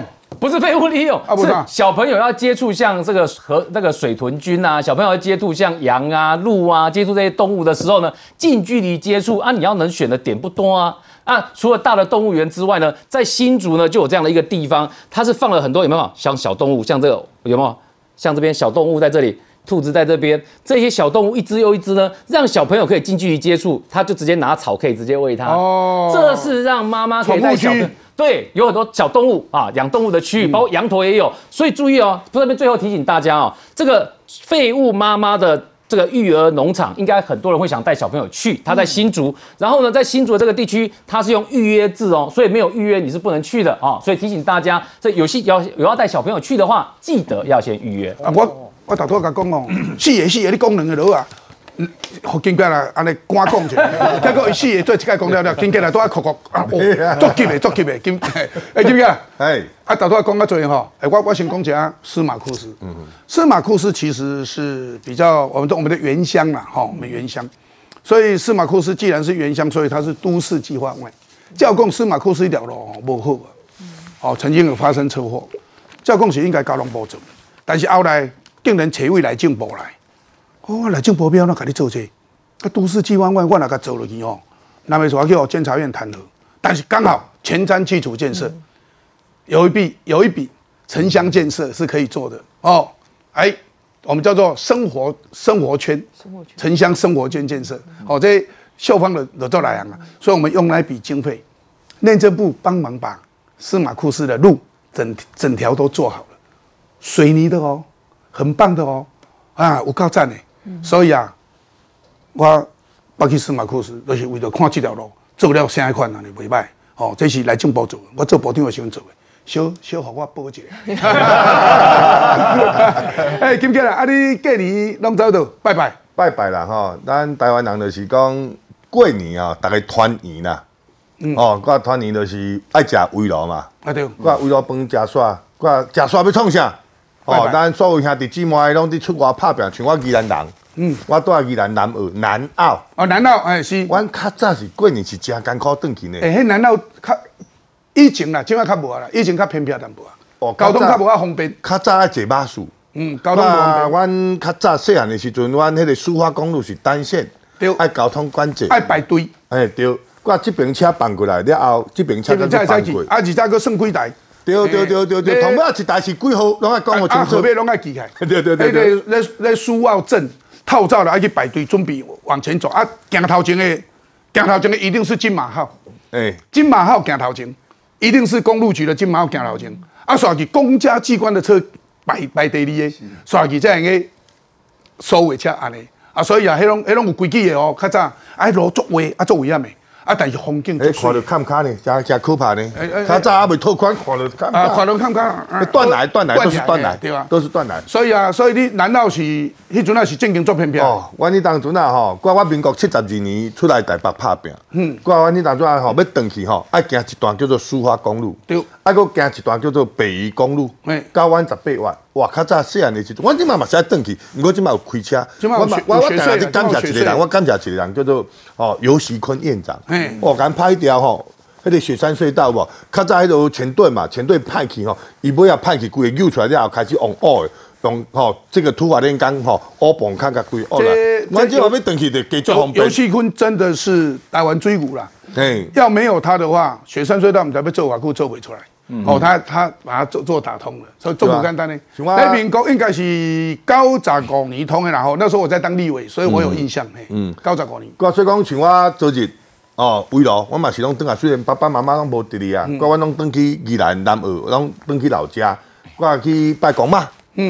不是废物利用，是啊不是啊小朋友要接触像这个河那个水豚菌啊，小朋友要接触像羊啊、鹿啊，接触这些动物的时候呢，近距离接触啊，你要能选的点不多啊。啊，除了大的动物园之外呢，在新竹呢就有这样的一个地方，它是放了很多有没有像小动物，像这个有没有？像这边小动物在这里，兔子在这边，这些小动物一只又一只呢，让小朋友可以近距离接触，他就直接拿草可以直接喂它。哦这是让妈妈可以带小朋友宠物区。对，有很多小动物啊，养动物的区域，包括羊驼也有，所以注意哦。这边最后提醒大家哦，这个废物妈妈的这个育儿农场，应该很多人会想带小朋友去。它在新竹，然后呢，在新竹的这个地区，它是用预约制哦，所以没有预约你是不能去的啊、哦。所以提醒大家，这有些要有要带小朋友去的话，记得要先预约。啊，我我头拄甲讲哦，四个四个你讲两个落啊，嗯，互经过来安尼赶讲者，结果伊四个做一届讲了了，经过来都爱哭哭啊，哦，足急的足急的，经哎经过来。哎，啊，头拄仔讲到最吼，哎，我我先讲一下司马库斯。嗯司马库斯其实是比较我们的我们的原乡啦，哈，我们原乡。所以司马库斯既然是原乡，所以它是都市计划外。教供司马库斯一条路哦不好啊，哦，曾经有发生车祸，教供是应该交通部做，但是后来竟然找位来进步来，哦，来政部标那给你做这个，啊，都市计划外我哪甲做落去哦，那没说要叫监察院弹劾，但是刚好前瞻基础建设。有一笔有一笔城乡建设是可以做的哦，哎，我们叫做生活生活圈，城乡生活圈建设，哦，这校方的的做来啊，所以我们用那笔经费，内政部帮忙把司马库斯的路整整条都做好了，水泥的哦，很棒的哦，啊，有够赞的，所以啊，我北去司马库斯，就是为了看这条路做了啥款啊，你袂歹，哦，这是来政部做的，我做部长的时候做的。小小互我报一下。哎，金姐啊，啊你过年拢走到拜拜。拜拜啦吼，咱台湾人就是讲过年啊，大家团圆啦。哦，我团圆就是爱食围炉嘛，啊对，我围炉饭食煞，我食煞要创啥？哦咱所有兄弟姊妹拢伫出外拍拼，像我宜兰人，嗯，我住宜兰南澳南澳，哦，南澳哎是？阮较早是过年是真艰苦转去呢。哎，迄南澳较以前啦，即摆较无啊啦，以前较偏僻淡薄啊。哦交通较无啊方便。较早爱坐巴士。嗯，交通无方便。阮较早细汉的时阵，阮迄个苏花公路是单线对，爱交通管制。爱排队，哎对，我这边车放过来了后，这边车再。放过。啊，而且个算几台？对对对对对，哎同尾一台是几号，拢爱讲我清啊，楚后。尾拢爱记起 来。对对对对迄个咧咧苏澳镇套照了，爱去排队准备往前走啊。行头前的，行头前的一定是金马号。哎，金马号行头前，一定是公路局的金马号行头前，啊，刷去公家机关的车排排第二个，刷去这样个收尾车安尼，啊，所以啊，迄拢迄拢有规矩的哦，较早啊，迄路作位啊，作危险的，啊，但是风景哎，足看到水，看卡呢，真真可怕呢哎哎。较早还未拓宽，看到看啊，卡看。到看不看啊？断来断来都是断来，对吧？都是断来。所以啊，所以你难道是迄阵啊是正经做片片？哦，阮迄当阵啊吼，我我民国七十二年出来台北拍拼，嗯，我阮迄当阵啊吼要转去吼，爱行一段叫做苏花公路，对爱佫行一段叫做北宜公路嘿，交阮十八万。哇，较早细汉的时阵，阮即嘛嘛是爱转去，毋过即摆有开车，我嘛我我有学税了定定感谢一个人，我感谢一个人叫做哦尤习坤院长嘿，我敢拍一条吼。迄个雪山隧道无，较早迄个前队嘛，前队派去吼，伊尾啊派去规个揪出来了后，开始往乌的，用吼这个土法炼钢吼，乌棒较甲规乌来这。阮即下要转去就加足尤方便尤。细坤真的是台湾追骨啦。嘿，要没有他的话，雪山隧道我们才被做瓦库做不出来。哦，他他把它做做打通了，所以做不简单呢。那民国应该是九十五年通的，然后那时候我在当立委，所以我有印象。嘿，嗯，九十五年。我所以讲像我昨日哦，围炉，我嘛是拢转来，虽然爸爸妈妈拢无伫哩啊，我阮拢转去宜兰南澳，拢转去老家，我去拜公妈。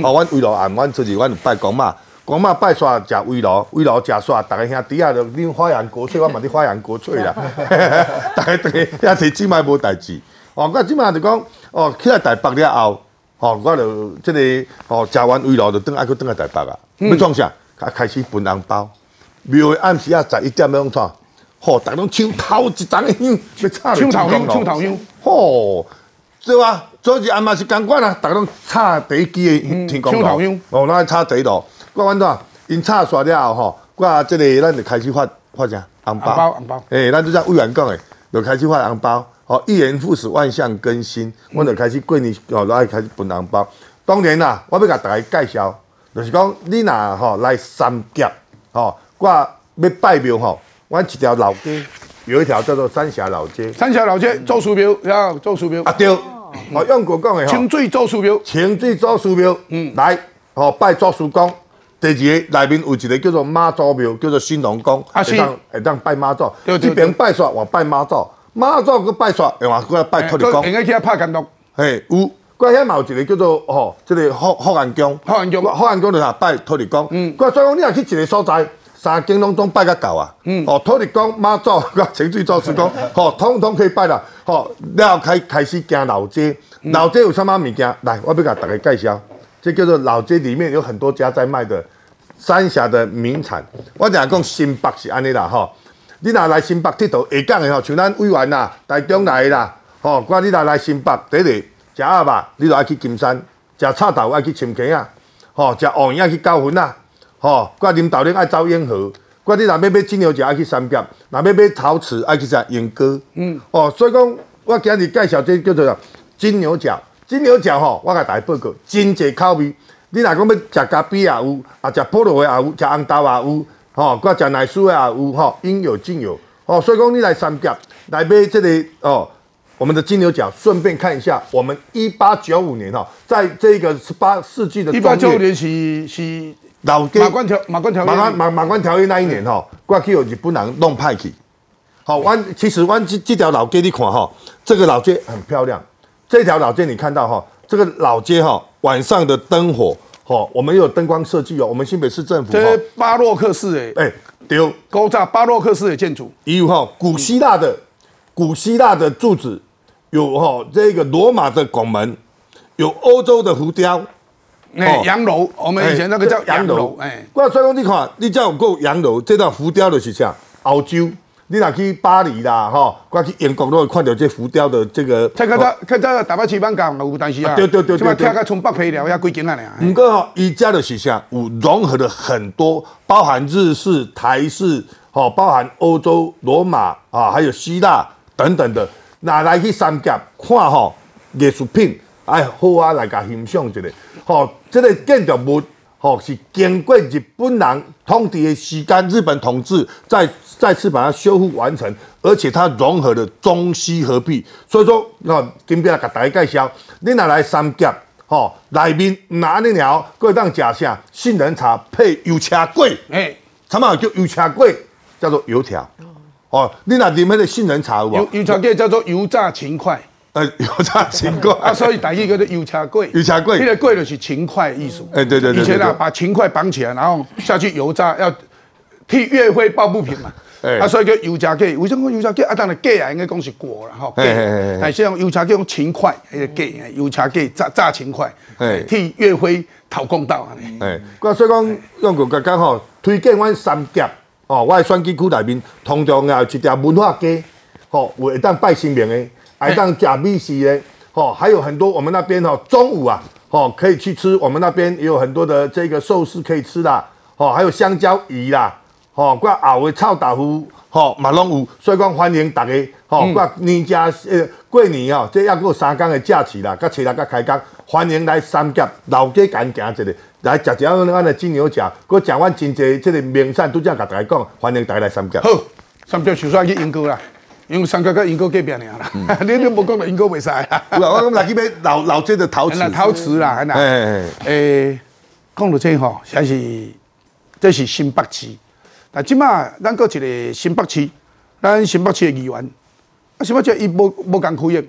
哦，阮围炉暗，阮出去阮有拜公妈。公妈拜煞食围炉，围炉食煞，逐个兄弟啊，着恁花阳国粹，我嘛伫花阳国粹啦。逐个逐个遐摕即摆无代志。哦，我即摆就讲，哦，去来台北了后，哦，我就即、个哦，食完围炉就转爱去转来台北啊。要创啥？开开始分红包。庙的暗时啊，十一点要创，吼，逐拢抢头一张的香，要插抢头香，抢头香。吼，对吧？昨日暗嘛是共款啊，逐拢插第一支的天公抢头香炉，哦，咱插第一炉。我安怎？因插煞了后吼，我即个咱就开始发发啥红包，红包诶，咱就像委员讲诶，就开始发红包。哦，一元复始，万象更新，我就开始过年哦，来开始分红包。当然啦，我要甲大家介绍，就是讲你若吼来三甲，吼，我要拜庙吼，我一条老街有一条叫做三峡老街。三峡老街周叔庙，要周叔庙啊，，对，哦，用国讲的吼。清。水周叔庙，清水祖师庙，嗯，来，吼、拜祖师公。第二个内面有一个叫做妈祖庙，叫做新龙宫，会当会当拜妈祖。这边拜煞，我拜妈祖，妈祖佮拜煞，另外佮拜托地公。应该去遐拍监督，嘿，有，佮遐嘛有一个叫做吼，即、个福福安宫。福安宫福安宫就啥拜托地公。嗯，佮所以讲你若去一个所在，三间拢总拜甲够啊。嗯，哦，托地公、妈祖、佮清水祖师公，吼、通通可以拜啦。吼、了后开开始行老街，老街有什么物件？来，我要甲大家介绍，这叫做老街里面有很多家在卖的三峡的名产。我讲讲新北是安尼啦，吼、你若来新北佚佗下港的吼，像咱委员啦、台中来的啦，吼，我你若来新北，第一个食鸭肉，你就爱去金山；食臭豆爱去深溪啊，吼，食黄鸭去高훈啊，吼，我啉豆奶爱走永和。我你若要买金牛角爱去三甲，若要买陶瓷爱去啥莺歌。嗯，哦，所以讲我今日介绍这叫做金牛角。金牛角吼，我甲大家报告，真济口味。你若讲要食咖啡也有，啊食菠萝的也有，食红豆也有，吼，我食奶酥的也有，吼，应有尽有。哦，所以讲你来三甲来买这个哦，我们的金牛角，顺便看一下我们一八九五年哈，在这个十八世纪的一八九五年是是老街马关条马关条约马关马马关条约那一年哈，我去有日本人弄派去。好，湾其实湾这这条老街你看哈，这个老街很漂亮。这条老街你看到哈，这个老街哈，晚上的灯火，哈，我们有灯光设计哦。我们新北市政府哈这，巴洛克式的哎，丢，高炸巴洛克式的建筑，也有哈古希腊的古希腊的柱子，有哈这个罗马的拱门，有欧洲的浮雕，哎哦，洋楼，我们以前那个叫洋楼，哎，我所以讲，你看，你只要有够洋楼，这道浮雕就是啥？欧洲，你若去巴黎啦，吼，我去英国都会看到这浮雕的这个。看看到看到台北市板港有，但是啊，啊对对对对即摆对跳到从北皮了，遐几间啊俩。不过吼，伊家的是啥？有融合了很多，包含日式、台式，吼，包含欧洲、罗马啊，还有希腊等等的。那来去三甲看吼艺术品，哎，好啊，来甲欣赏一下。吼，这个建筑物。吼，是经过日本人统治的时间，日本统治再再次把它修复完成，而且它融合了中西合璧。所以说，哦，今天来给大家介绍，你若来三甲，吼、内面拿那安尼了，各当食啥杏仁茶配油车粿，哎，什么叫油车粿，叫做油条。哦，你若啉迄个杏仁茶有无油？油茶粿叫做油炸勤快呃，油炸情况啊，所以台语叫做油茶贵。油茶粿那个贵就是勤快的艺术。哎对对对以前啊，把勤快绑起来，然后下去油炸，要替岳飞抱不平嘛。哎啊，所以叫油炸粿。为什么讲油炸粿？啊，当然粿啊，应该讲是果啦，吼。嘿嘿嘿嘿但是用油炸粿用勤快，迄个粿，油炸粿炸炸勤快哎，替岳飞讨公道啊。哎，我所以讲，用个刚刚吼，推荐阮三甲哦，我的选举区内面，通常也有一条文化街，吼、有会当拜神明的，还会当食美食的，吼、还有很多我们那边吼、中午啊，吼、可以去吃，我们那边也有很多的这个寿司可以吃啦，吼、还有香蕉鱼啦，吼、我熬的臭豆腐，吼、嘛拢有，所以讲欢迎大家，吼、挂年假呃过年哦，这还有三天的假期啦，甲初六甲开工，欢迎来三甲老街干行一下，来食一下咱的金牛角，佮食阮真济这个名产，拄则甲大家讲，欢迎大家来三甲。好，三角手刷去英国啦，因为三角甲英国隔壁尔啦。你你无讲到英国袂使啦。有啦，我讲来去买老老街的陶瓷那，陶瓷啦，那哎哎讲到这吼，实在是这是新北市。但即马咱搁一个新北市，咱新北市的议员，啊，新北市伊无无共开的，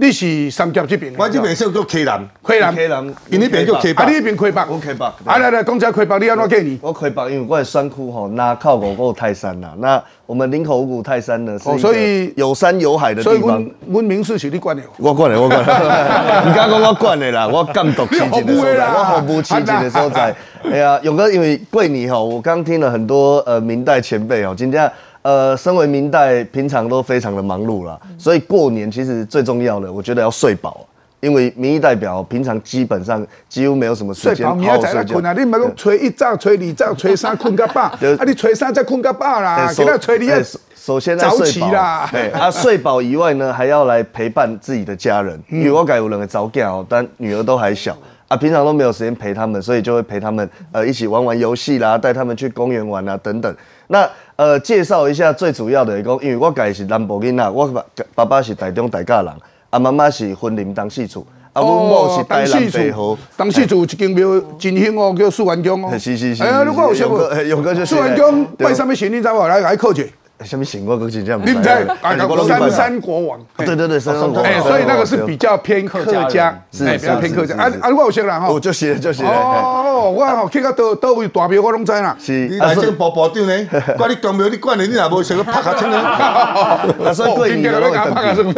你是三甲这边，我这边是叫溪南，溪南，溪南因那边叫溪啊，北你。那边溪北，我溪北啊，来来，讲一下溪北，你安怎过年？我溪北，因为我的山区吼，那靠五股泰山呐。那我们林口五股泰山呢，是所以有山有海的所以阮地方。阮民事是你管的哦。我管的，我管的。你刚讲我管的啦，我监督市政的所在，我服务市政的所在。哎呀，勇哥，因为过年吼，我刚听了很多呃明代前辈哦，今天呃，身为明代，平常都非常的忙碌啦，所以过年其实最重要的，我觉得要睡饱。因为民意代表平常基本上几乎没有什么时睡饱间好明仔载来好睡觉困。啊！你唔係講吹一仗、吹二早、吹三困个饱，啊你吹三再困个饱啦，哎今仔吹你哎首首先在早睡饱起啦对啊，睡饱以外呢，还要来陪伴自己的家人，嗯因为我改有两个早囝哦，但女儿都还小啊，平常都没有时间陪他们，所以就会陪他们呃一起玩玩游戏啦，带他们去公园玩啊等等。那呃介绍一下最主要的，讲因为我家是南部囡仔，我爸爸爸是台中台家人，啊妈妈是分林东四处，啊阮某是台南北河。当时就有一间庙真兴哦，叫素元宫哦。是是是哎如果有想过勇哥嘿勇哥就是素元宫对拜什么神，你知无？来来考一下。什么醒我跟真正你唔知？啊三山国王。对对对，三山国王哎，所以那个是比较偏客家，是哎，比较偏客家。是是是啊啊，我有识人吼我。就写就写。哦，我吼去到倒倒位大庙，我拢知啦。是你内政部部长呢？管你公庙你管的，你若无想要拍下清呢？啊，所以贵你的拢会等去。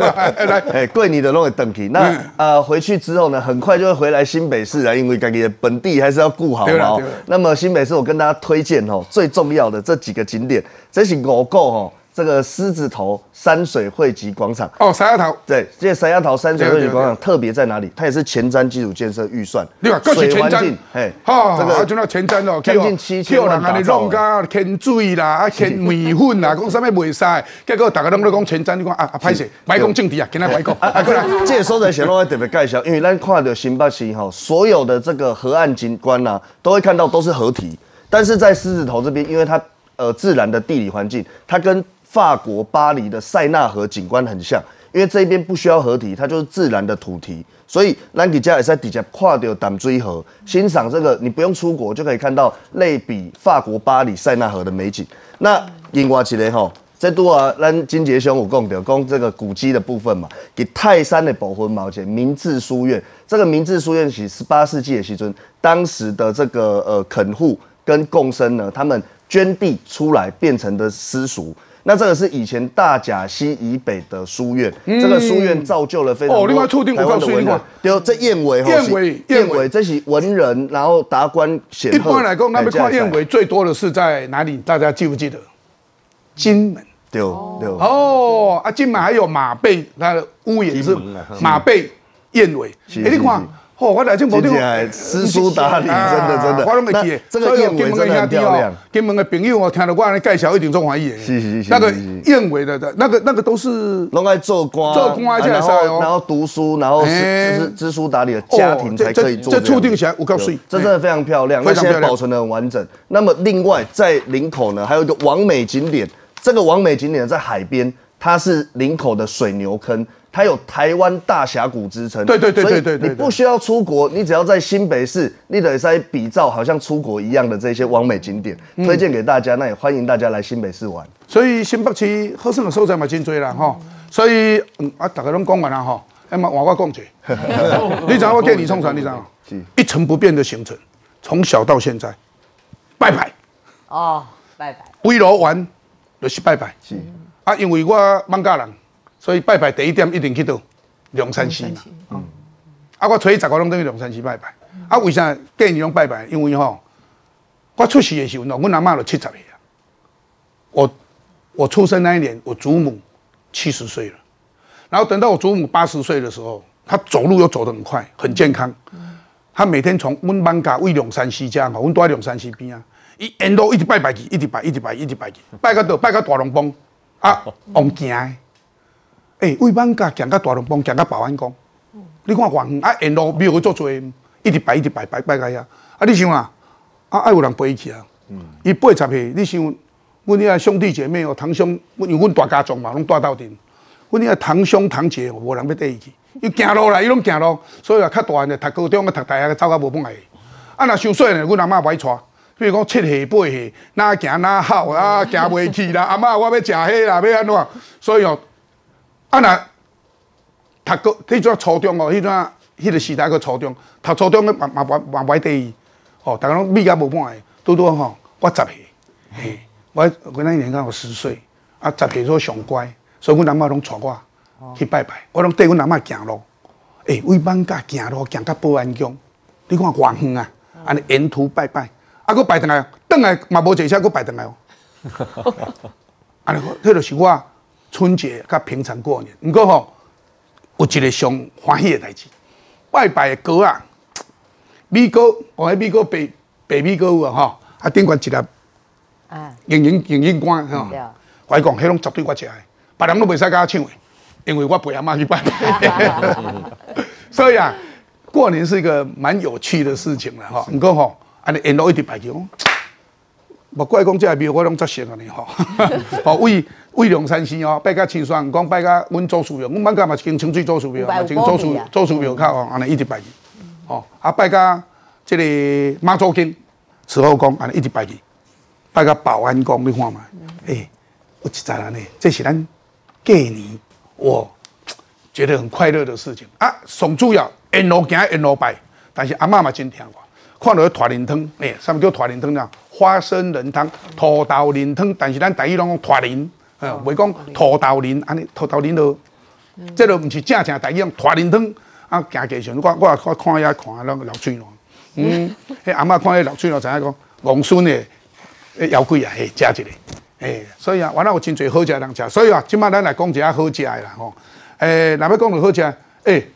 来，哎，贵你的拢会等去。那呃回去之后呢，很快就会回来新北市啊，因为自己的本地还是要顾好嘛。那么新北市我跟大家推荐哦，最重要的这几个景点，这是五个哦，这个狮子头山水汇集广场。哦，三丫头，对，这三丫头山水汇集广场特别在哪里？它也是前瞻基础建设预算，对吧，各是前瞻，哎，哈，这个啊，就那前瞻哦，将近七千叫人安尼万打造弄甲添水啦，啊，添面粉啦，讲啥物袂使，结果大家拢咧讲前瞻，你讲啊啊，歹势，歹讲政治啊，今仔歹讲，啊，过来，这个所在显我特别介绍，因为咱看到新北市哈，所有的这个河岸景观呐、都会看到都是河堤，但是在狮子头这边，因为它呃自然的地理环境，它跟法国巴黎的塞纳河景观很像，因为这边不需要河堤，它就是自然的土堤，所以咱底下也在底下跨掉淡水河，欣赏这个你不用出国就可以看到类比法国巴黎塞纳河的美景。那另外一个吼。这多啊，咱金杰兄有讲到，讲这个古迹的部分嘛，给泰山的保魂毛钱明治书院，这个明治书院是十八世纪的时尊，当时的这个呃垦户跟共生呢，他们捐地出来变成的私塾。那这个是以前大甲溪以北的书院，这个书院造就了非常多哦另外厝顶有台湾的文人够水你看。对，这燕尾燕尾燕尾这是文人，然后达官显赫一赫。般来讲，咱们看燕哎尾最多的是在哪里？大家记不记得？金门。对对。哦，啊，金门还有马背，它的屋檐是马背燕尾。是哎，你看是，哦，我来这无真的诗书达理真的真的。我拢会。这个燕尾真的漂亮。哦，金门的朋友哦，听到我安尼介绍，一定中欢喜。是是是那个燕尾的的，那个那个都是拢爱做官，做官啊然然后读书，然后是知知知书达理的家庭才可以做样这这这注定起来有够水。这真的非常漂亮，那非常漂亮现在保存的很完整。那么另外在林口呢，还有一个完美景点，这个完美景点在海边，它是林口的水牛坑。它有台湾大峡谷之称，对对对对对对你不需要出国，你只要在新北市，你得在比照好像出国一样的这些完美景点，嗯。推荐给大家。那也欢迎大家来新北市玩。所以新北市好耍的所在嘛真多啦吼，所以嗯啊，大家拢讲完啦吼，哎嘛换我讲者，你知道我建议冲船，你知道吗？一成不变的行程，从小到现在，拜拜，哦，拜拜。围炉玩就是拜拜，是。啊，因为我芒家人，所以拜拜第一点一定去到龙山寺嘛，嗯，啊，我初一十五拢等于龙山寺拜拜，啊，为啥建议拢拜拜？因为吼，我出世的时候，阮阿嬷就七十岁啊，我我出生那一年，我祖母七十岁了，然后等到我祖母八十岁的时候，她走路又走得很快，很健康。她每天从阮班家为龙山西家吼，阮住在龙山西边啊，伊沿路一直拜拜去，一直拜，一直拜，一直拜去，拜到倒，拜到大龙崩啊，往行的。诶、为艋家行到大龙帮，行到保安宫，你看偌远啊，沿路庙去做做，一直拜，一直拜，拜拜到遐。啊，你想啊，啊，爱有人陪伊去啊。伊八十岁，你想，阮遐兄弟姐妹哦，堂兄，因为阮大家族嘛，拢住斗阵。阮遐堂兄堂姐无人要缀伊去，伊行路啦，伊拢行路，所以啊，较大汉的读高中啊，读大学走到无本来。啊，若想细呢，阮阿嬷袂带，比如讲七岁八岁，哪行哪好啊，行袂去啦。阿嬷我要食迄啦，要安怎？所以哦，啊若读高，迄阵初中哦，迄阵迄个时代个初中，读初中个嘛嘛嘛嘛袂缀伊，哦，逐个拢米甲无半个，拄拄吼，我十岁，嘿，我我那一年刚好十岁，啊，十岁做上乖，所以阮阿嬷拢带我去拜拜，我拢缀阮阿嬷行路，诶、为艋家行路行到保安宫，你看偌远啊，安尼沿途拜拜，啊，佫拜转来，转来嘛无坐车，佫拜转来哦。安尼，迄就是我春节甲平常过年。毋过吼，有一个上欢喜的代志，拜拜的歌啊，米糕，我喺米糕白白米糕有啊吼，啊顶悬一粒啊，莹莹莹莹干吼。我讲迄拢绝对我食的，别人都袂使甲我抢的，因为我陪阿妈去拜拜。所以啊，过年是一个蛮有趣的事情了吼，毋过吼，安尼沿路一直拜去，哦无怪讲这个庙我拢作熟安尼吼。哦，为为龙山寺哦，拜甲清爽，讲拜甲阮祖师庙，阮艋舺嘛是经清水祖师庙，经祖师祖师庙较哦，安尼一直拜去。哦，啊拜甲这个妈祖经、慈后宫，安尼一直拜去。拜甲保安宫，你看嘛，诶、有一在安尼，这是咱过年我 觉得很快乐的事情啊。上主要沿路行沿路拜，但是阿嬷嘛真听话，看到团仁汤，诶、什么叫团仁汤呢？花生仁汤、土豆仁汤，但是咱台语拢讲拖仁，呃，袂讲土豆仁，安尼土豆仁都，即都毋是正正台语用团仁汤。啊，行过时阵，我我也看看遐看那个流水咯，嗯，迄阿嬷看迄流水咯，知影讲王孙的。诶，腰贵啊，嘿，食一个，诶，所以啊，原来有真侪好食的人食，所以啊，即摆咱来讲一下好食的啦，吼，诶，若要讲到好食，诶，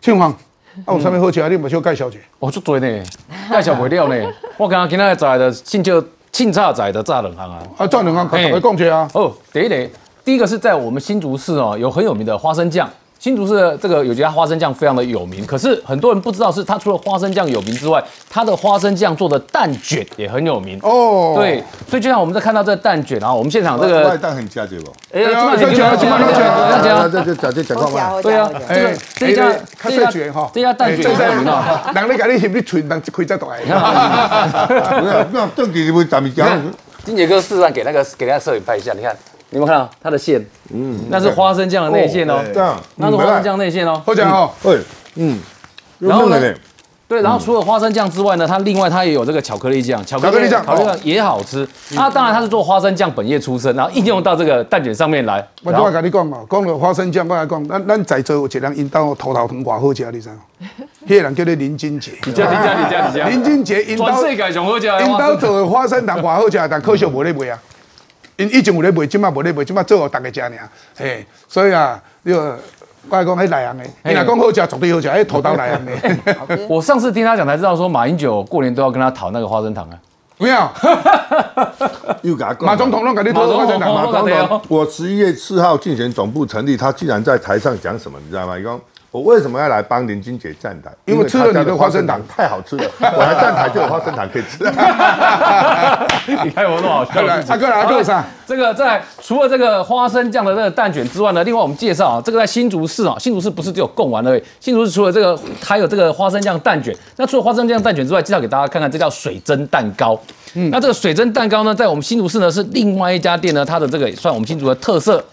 庆芳，啊，有啥物好食啊？你无小介绍者？哦，足多呢，介绍袂了呢。我感觉今仔载的姓就庆炸仔的炸两行啊。啊，炸两行，快快讲者啊，哦，第一个，第一个是在我们新竹市哦，有很有名的花生酱。新竹市的这个有家花生酱非常的有名，可是很多人不知道是它除了花生酱有名之外，它的花生酱做的蛋卷也很有名。哦，对，所以就像我们在看到这个蛋卷啊，我们现场这个，外蛋很食者无？哎，啊这这家这家这家这家这就这就讲看嘛。好对啊好这个这一家较这家细卷吼，这家蛋卷这有名啊。人咧甲你翕你喙，人一开才大个。不要不要，邓弟会咱们你看讲，金杰哥示范给那个给那个摄影拍一下，你看，你有看到它的馅？嗯，那是花生酱的内馅哦，这样，那是花生酱内馅哦。好食吼，对，嗯，然后呢呢？对，然后除了花生酱之外呢，它另外它也有这个巧克力酱，巧巧克力酱巧克力酱也好吃。它当然它是做花生酱本业出身，然后应用到这个蛋卷上面来。我我跟你讲嘛，讲了花生酱，我来讲，咱咱在座有一个人因兜头头汤偌好食，你知影？迄个人叫做林金杰。你家你家你家你家，林金杰因兜全世界上好食的因兜花生。做的花生糖偌好食，但可惜无咧卖啊。因以前有咧卖，即摆无咧卖，即摆做互大家食尔。嘿，所以啊，你个我来讲，迄内行的，伊若讲好食，绝对好食，迄土豆内行 的。我上次听他讲才知道，说马英九过年都要跟他讨那个花生糖啊。有没有？又给他讲马总统拢甲你讨花生糖？马总统总统，我十一月四号竞选总部成立，他竟然在台上讲什么，你知道吗？你讲我为什么要来帮林金杰站台？因为吃了你的花生糖太好吃了，我来站台就有花生糖可以吃。你看我那么好笑来，的事情。阿哥来，阿哥啥？这个在除了这个花生酱的这个蛋卷之外呢，另外我们介绍啊，这个在新竹市啊，新竹市不是只有贡丸而已，新竹市除了这个还有这个花生酱蛋卷，那除了花生酱蛋卷之外，介绍给大家看看，这叫水蒸蛋糕。嗯，那这个水蒸蛋糕呢，在我们新竹市呢是另外一家店呢，它的这个也算我们新竹的特色。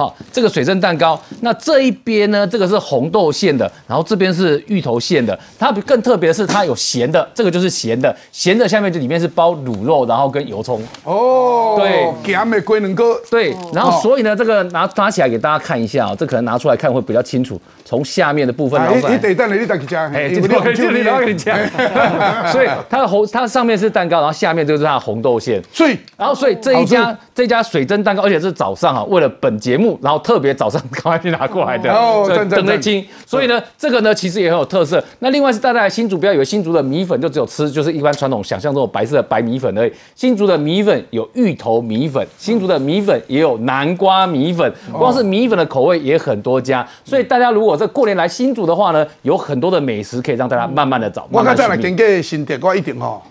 好，这个水蒸蛋糕，那这一边呢，这个是红豆馅的，然后这边是芋头馅的。它更特别的是，它有咸的，这个就是咸的，咸的下面就里面是包卤肉，然后跟油葱。哦，对咸的龟能哥。对，然后所以呢，这个拿拿起来给大家看一下啊、这可能拿出来看会比较清楚。从下面的部分啊，你捞出来，你得等你再去食，哎，我可以这里你我跟你讲，所以它的红，它上面是蛋糕，然后下面就是它的红豆馅。所以然后，所以这一家这家水蒸蛋糕，而且是早上啊，为了本节目，然后特别早上赶快去拿过来的，这哦等得清。所以呢，这个呢其实也很有特色。那另外是大家来新竹，不要以为新竹的米粉就只有吃，就是一般传统想象中的白色的白米粉而已。新竹的米粉有芋头米粉，新竹的米粉也有南瓜米粉，光是米粉的口味也很多家。所以大家如果这过年来新竹的话呢，有很多的美食可以让大家慢慢的找。我慢慢寻觅较早来经过新店，我一定吼，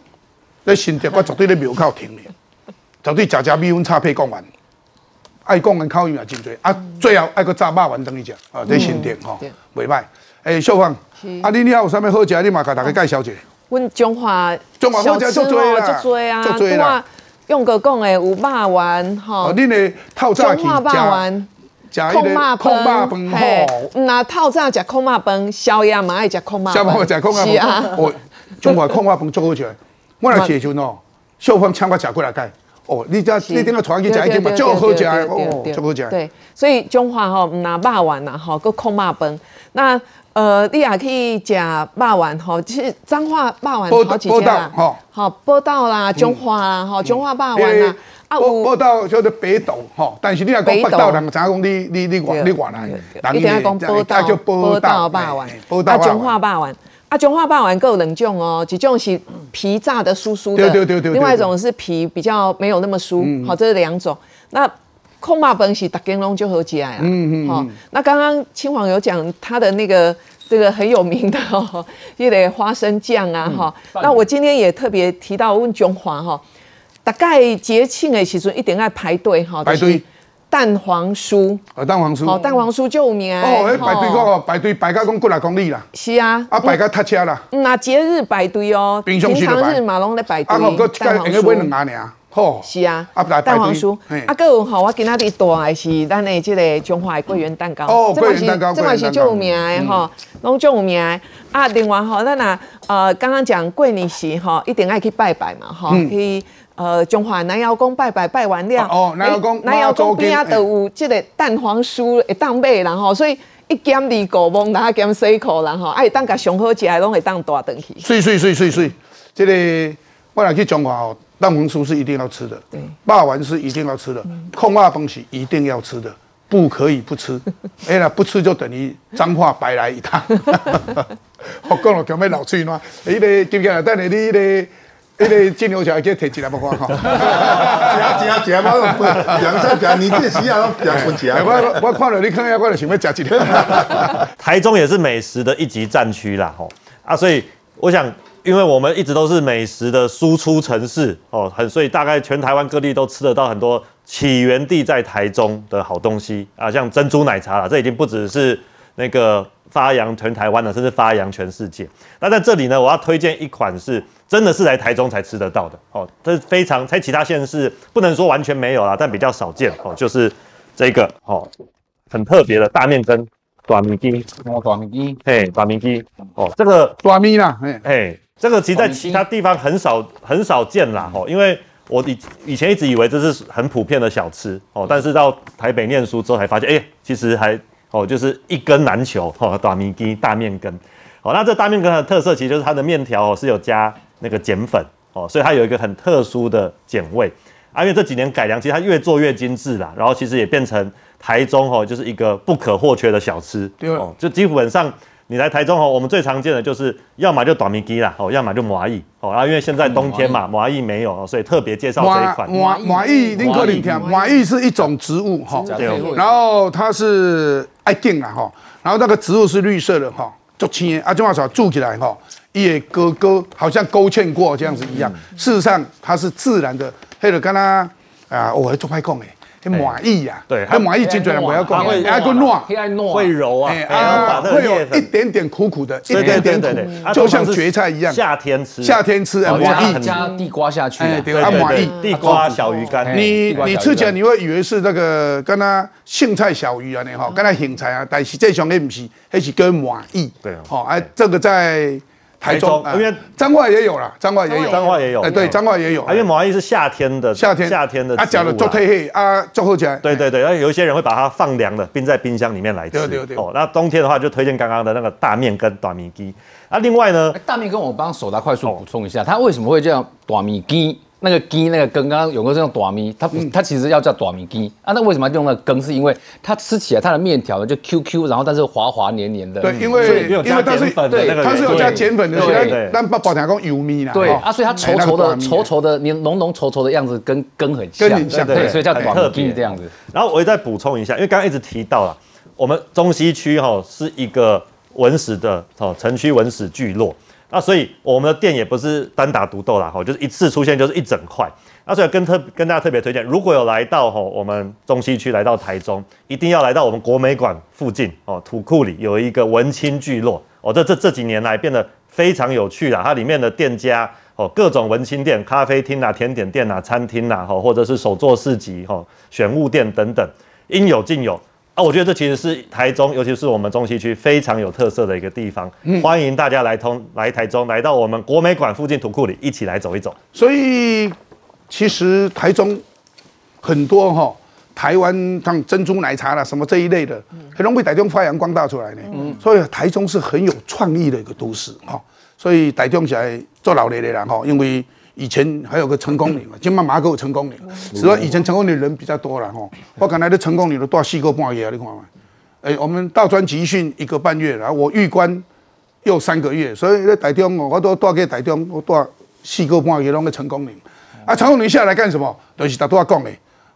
在新店我绝对咧庙口停咧，绝对食食米粉炒配贡丸，爱贡丸口音也真多，啊，最后爱个炸肉丸等去食，啊，在新店吼对，袂歹。诶，秀芳，啊，你你还有啥物好食？你嘛甲大家介绍者。阮中华中华好食足多啦哦足多啊，足多啦用个讲诶有肉丸吼哦，，恁诶透早去中华肉丸。食迄空肉个空肉饭，嘿吼，，那透早食空肉饭，宵夜嘛爱食空肉饭。小朋友食空肉饭，，哦，中华空肉饭足好食。我来时阵哦，秀芳请我食过来解，哦，你家你顶个传去食一间嘛，就好食哦，就好食。对，所以中华吼，唔拿肉丸呐，吼，个空肉饭。那呃，你也可以食肉丸吼，其实彰化肉丸好几家啦，好报道啦，中华啦，吼，中华肉丸啦。啊，报道叫做北斗吼，但是你若讲北斗，人知影讲你你你外你外来，一定要讲报道，叫报道肉丸，啊，中华肉丸。啊，中华霸丸各有两种哦，一种是皮炸的酥酥的，对对对对，另外一种是皮比较没有那么酥，好，这是两种。那空霸本是大根龙就好起来了，嗯嗯，好。那刚刚青黄有讲它的那个这个很有名的哦，一 类花生酱啊，哈。那我今天也特别提到问中华哈，大概节庆的时阵一定要排队哈，排队。蛋黄酥，呃，蛋黄酥，哦，蛋黄酥就有名。哦，排队个排队排到讲过来公里啦，是啊，啊排到塞车啦，那节日排队哦，平常日马龙在排队，啊，好个蛋黄酥，买两盒尔，吼，是啊，啊蛋黄酥，啊，个有吼，我今仔日带的是咱的这个中华的桂圆蛋糕，哦，桂圆蛋糕，这嘛是就有名的吼，拢就有名的，啊，另外吼，咱呐，呃，刚刚讲桂林时吼，一定爱去拜拜嘛，哈，去。呃，中华南窑宫拜拜拜完了，哦，南窑宫南窑宫边啊都有这个蛋黄酥会当买，然后所以一减二个蒙，然后减四口，然后哎当个上好食的拢会当大顿去。碎碎碎碎碎，这个我来去中华哦，蛋黄酥是一定要吃的，对，霸丸是一定要吃的，控辣东西一定要吃的，不可以不吃。哎呀，不吃就等于脏话白来一趟。我讲了，叫咩老脆呢？你个今日等你你个。那个金牛桥去提起来不看哈，吃吃吃嘛，两三吃，你这需要两分吃。我我看了你看下，我就想要吃几个。台中也是美食的一级战区啦，吼啊，所以我想，因为我们一直都是美食的输出城市哦，很所以大概全台湾各地都吃得到很多起源地在台中的好东西啊，像珍珠奶茶啦，这已经不只是那个发扬全台湾了，甚至发扬全世界。那在这里呢，我要推荐一款是。真的是来台中才吃得到的哦，这是非常在其他县市不能说完全没有啦，但比较少见哦。就是这个哦，很特别的大面羹短米鸡哦，短米鸡嘿，短米鸡哦，这个短米啦嘿，嘿，这个其实在其他地方很少很少见啦哦，因为我以以前一直以为这是很普遍的小吃哦，但是到台北念书之后才发现，哎，其实还哦就是一根难求哦，短米鸡大面羹哦，那这大面羹的特色其实就是它的面条哦是有加。那个碱粉哦，所以它有一个很特殊的碱味啊。因为这几年改良，其实它越做越精致啦。然后其实也变成台中哦，就是一个不可或缺的小吃哦。就基本上你来台中哦，我们最常见的就是要么就短米鸡啦哦，要么就麻意哦。然后因为现在冬天嘛，麻意没有，所以特别介绍这一款麻麻意。林克林听，麻意是一种植物哈，然后它是爱茎啦哈，然后那个植物是绿色的哈，竹青啊，这话说住起来哈。也勾勾，好像勾芡过这样子一样。事实上，它是自然的。黑的跟他啊，我还做派讲诶，很满意呀。对，很满意，真主人我要讲，会爱个糯，会柔啊，会有一点点苦苦的，一点点苦，就像蕨菜一样。夏天吃，夏天吃，满意。加地瓜下去，对，很满意。地瓜小鱼干，你你吃起来你会以为是那个跟他杏菜小鱼啊，你哈，跟他芹菜啊，但是这上面不是，那是跟满意。对，好，哎，这个在。台中，因为彰化也有了，彰化也有，彰化也有，哎，对，彰化也有。因为毛阿姨是夏天的，夏天夏天的，啊，讲的做褪黑啊，做后来。对对对，然后有一些人会把它放凉的，冰在冰箱里面来吃。对对对。哦，那冬天的话就推荐刚刚的那个大面跟短米鸡。啊另外呢，大面跟我帮手达快速补充一下，它为什么会叫短米鸡？那个鸡那个羹，刚刚有个是用短米，它它其实要叫短米鸡啊。那为什么用那个羹？是因为它吃起来它的面条就 Q Q，然后但是滑滑黏黏的。对，因为因为它是对，它是有加碱粉的，对，但把宝条讲油米啦。对啊，所以它稠稠的、稠稠的、黏浓浓稠稠的样子，跟羹很像，对，所以叫短米鸡这样子。然后我再补充一下，因为刚刚一直提到了，我们中西区哈是一个文史的哦城区文史聚落。那所以我们的店也不是单打独斗啦，哈，就是一次出现就是一整块。那所以跟特跟大家特别推荐，如果有来到哈我们中西区来到台中，一定要来到我们国美馆附近哦，土库里有一个文青聚落哦，这这这几年来变得非常有趣啦，它里面的店家哦，各种文青店、咖啡厅啊、甜点店啊、餐厅啊，哈，或者是手作市集哈、选物店等等，应有尽有。啊，我觉得这其实是台中，尤其是我们中西区非常有特色的一个地方。欢迎大家来通来台中，来到我们国美馆附近土库里，一起来走一走。所以其实台中很多哈，台湾像珍珠奶茶啦什么这一类的，很容易台中发扬光大出来呢。所以台中是很有创意的一个都市哈。所以台中起来做老年的人哈，因为以前还有个成功岭嘛，今嘛马有成功岭，只说以前成功岭人比较多了哈。我刚来的成功岭都多四个半月，你看嘛。哎，我们大专集训一个半月，然后我预关又三个月，所以在台中哦，我都带给台中，我带四个半月拢个成功岭。啊，成功岭下来干什么？就是大多讲的，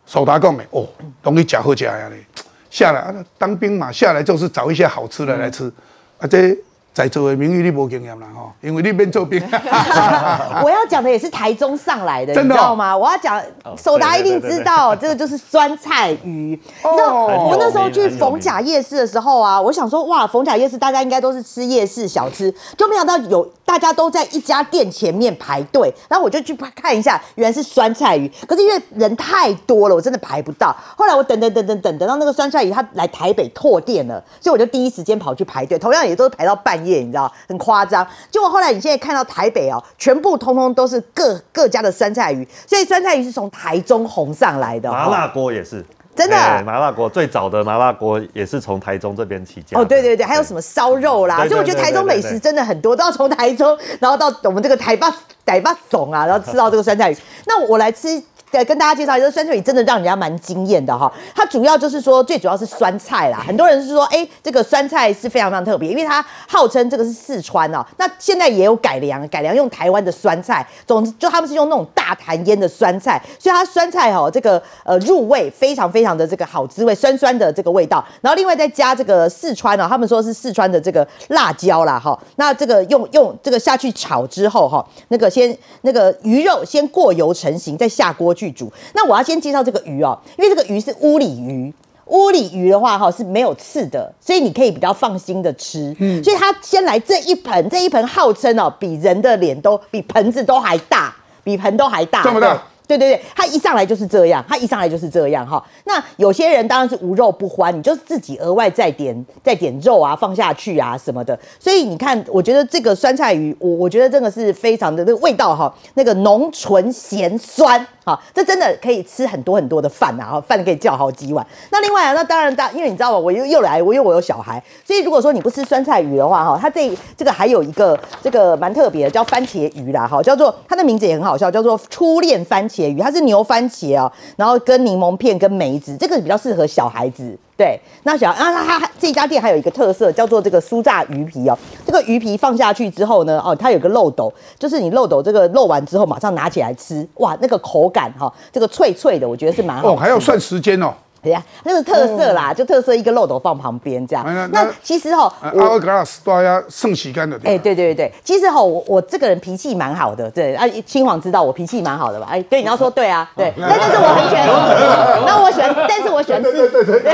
手达讲的哦，容易吃好吃呀嘞。下来啊，当兵嘛，下来就是找一些好吃的来吃，啊这。在座的名誉你无经验啦哈，因为你边做兵。我要讲的也是台中上来的，你知道吗？我要讲，手达一定知道，这个就是酸菜鱼。你知道，我那时候去逢甲夜市的时候啊，我想说，哇，逢甲夜市大家应该都是吃夜市小吃，就没想到有大家都在一家店前面排队，然后我就去看一下，原来是酸菜鱼。可是因为人太多了，我真的排不到。后来我等等等等等等到那个酸菜鱼它来台北拓店了，所以我就第一时间跑去排队，同样也都是排到半。业你知道很夸张，结果后来你现在看到台北哦，全部通通都是各各家的酸菜鱼，所以酸菜鱼是从台中红上来的。麻辣锅也是真的，麻辣锅最早的麻辣锅也是从台中这边起家。哦，对对对，还有什么烧肉啦，所以我觉得台中美食真的很多，都要从台中，然后到我们这个台巴台巴总啊，然后吃到这个酸菜鱼。那我来吃。对，跟大家介绍一下，酸菜鱼真的让人家蛮惊艳的哈。它主要就是说，最主要是酸菜啦。很多人是说，哎，这个酸菜是非常非常特别，因为它号称这个是四川哦。那现在也有改良，改良用台湾的酸菜。总之，就他们是用那种大坛腌的酸菜，所以它酸菜哈，这个呃入味非常非常的这个好滋味，酸酸的这个味道。然后另外再加这个四川哦，他们说是四川的这个辣椒啦哈。那这个用用这个下去炒之后哈，那个先那个鱼肉先过油成型，再下锅去。去煮，那我要先介绍这个鱼哦，因为这个鱼是乌里鱼，乌里鱼的话哈是没有刺的，所以你可以比较放心的吃。嗯，所以它先来这一盆，这一盆号称哦比人的脸都比盆子都还大，比盆都还大，这么大。对对对，他一上来就是这样，他一上来就是这样哈。那有些人当然是无肉不欢，你就自己额外再点再点肉啊，放下去啊什么的。所以你看，我觉得这个酸菜鱼，我我觉得真的是非常的那个味道哈，那个浓醇咸酸。哈，这真的可以吃很多很多的饭呐，饭可以叫好几碗。那另外啊，那当然大，因为你知道吗？我又又来，我因为我有小孩，所以如果说你不吃酸菜鱼的话，哈，它这这个还有一个这个蛮特别的，叫番茄鱼啦，哈，叫做它的名字也很好笑，叫做初恋番茄茄鱼，它是牛番茄哦，然后跟柠檬片跟梅子，这个比较适合小孩子。对，那小啊，它它这家店还有一个特色，叫做这个酥炸鱼皮哦。这个鱼皮放下去之后呢，哦，它有个漏斗，就是你漏斗这个漏完之后，马上拿起来吃，哇，那个口感哈，这个脆脆的，我觉得是蛮好。哦，还要算时间哦。对呀，那个特色啦，就特色一个漏斗放旁边这样。那其实哈，our glass 大家剩洗干的。哎，对对对对，其实哈，我我这个人脾气蛮好的，对啊，青黄知道我脾气蛮好的吧？哎，对，你要说对啊，对，但是我很喜欢，那我喜欢，但是我喜欢吃。对对对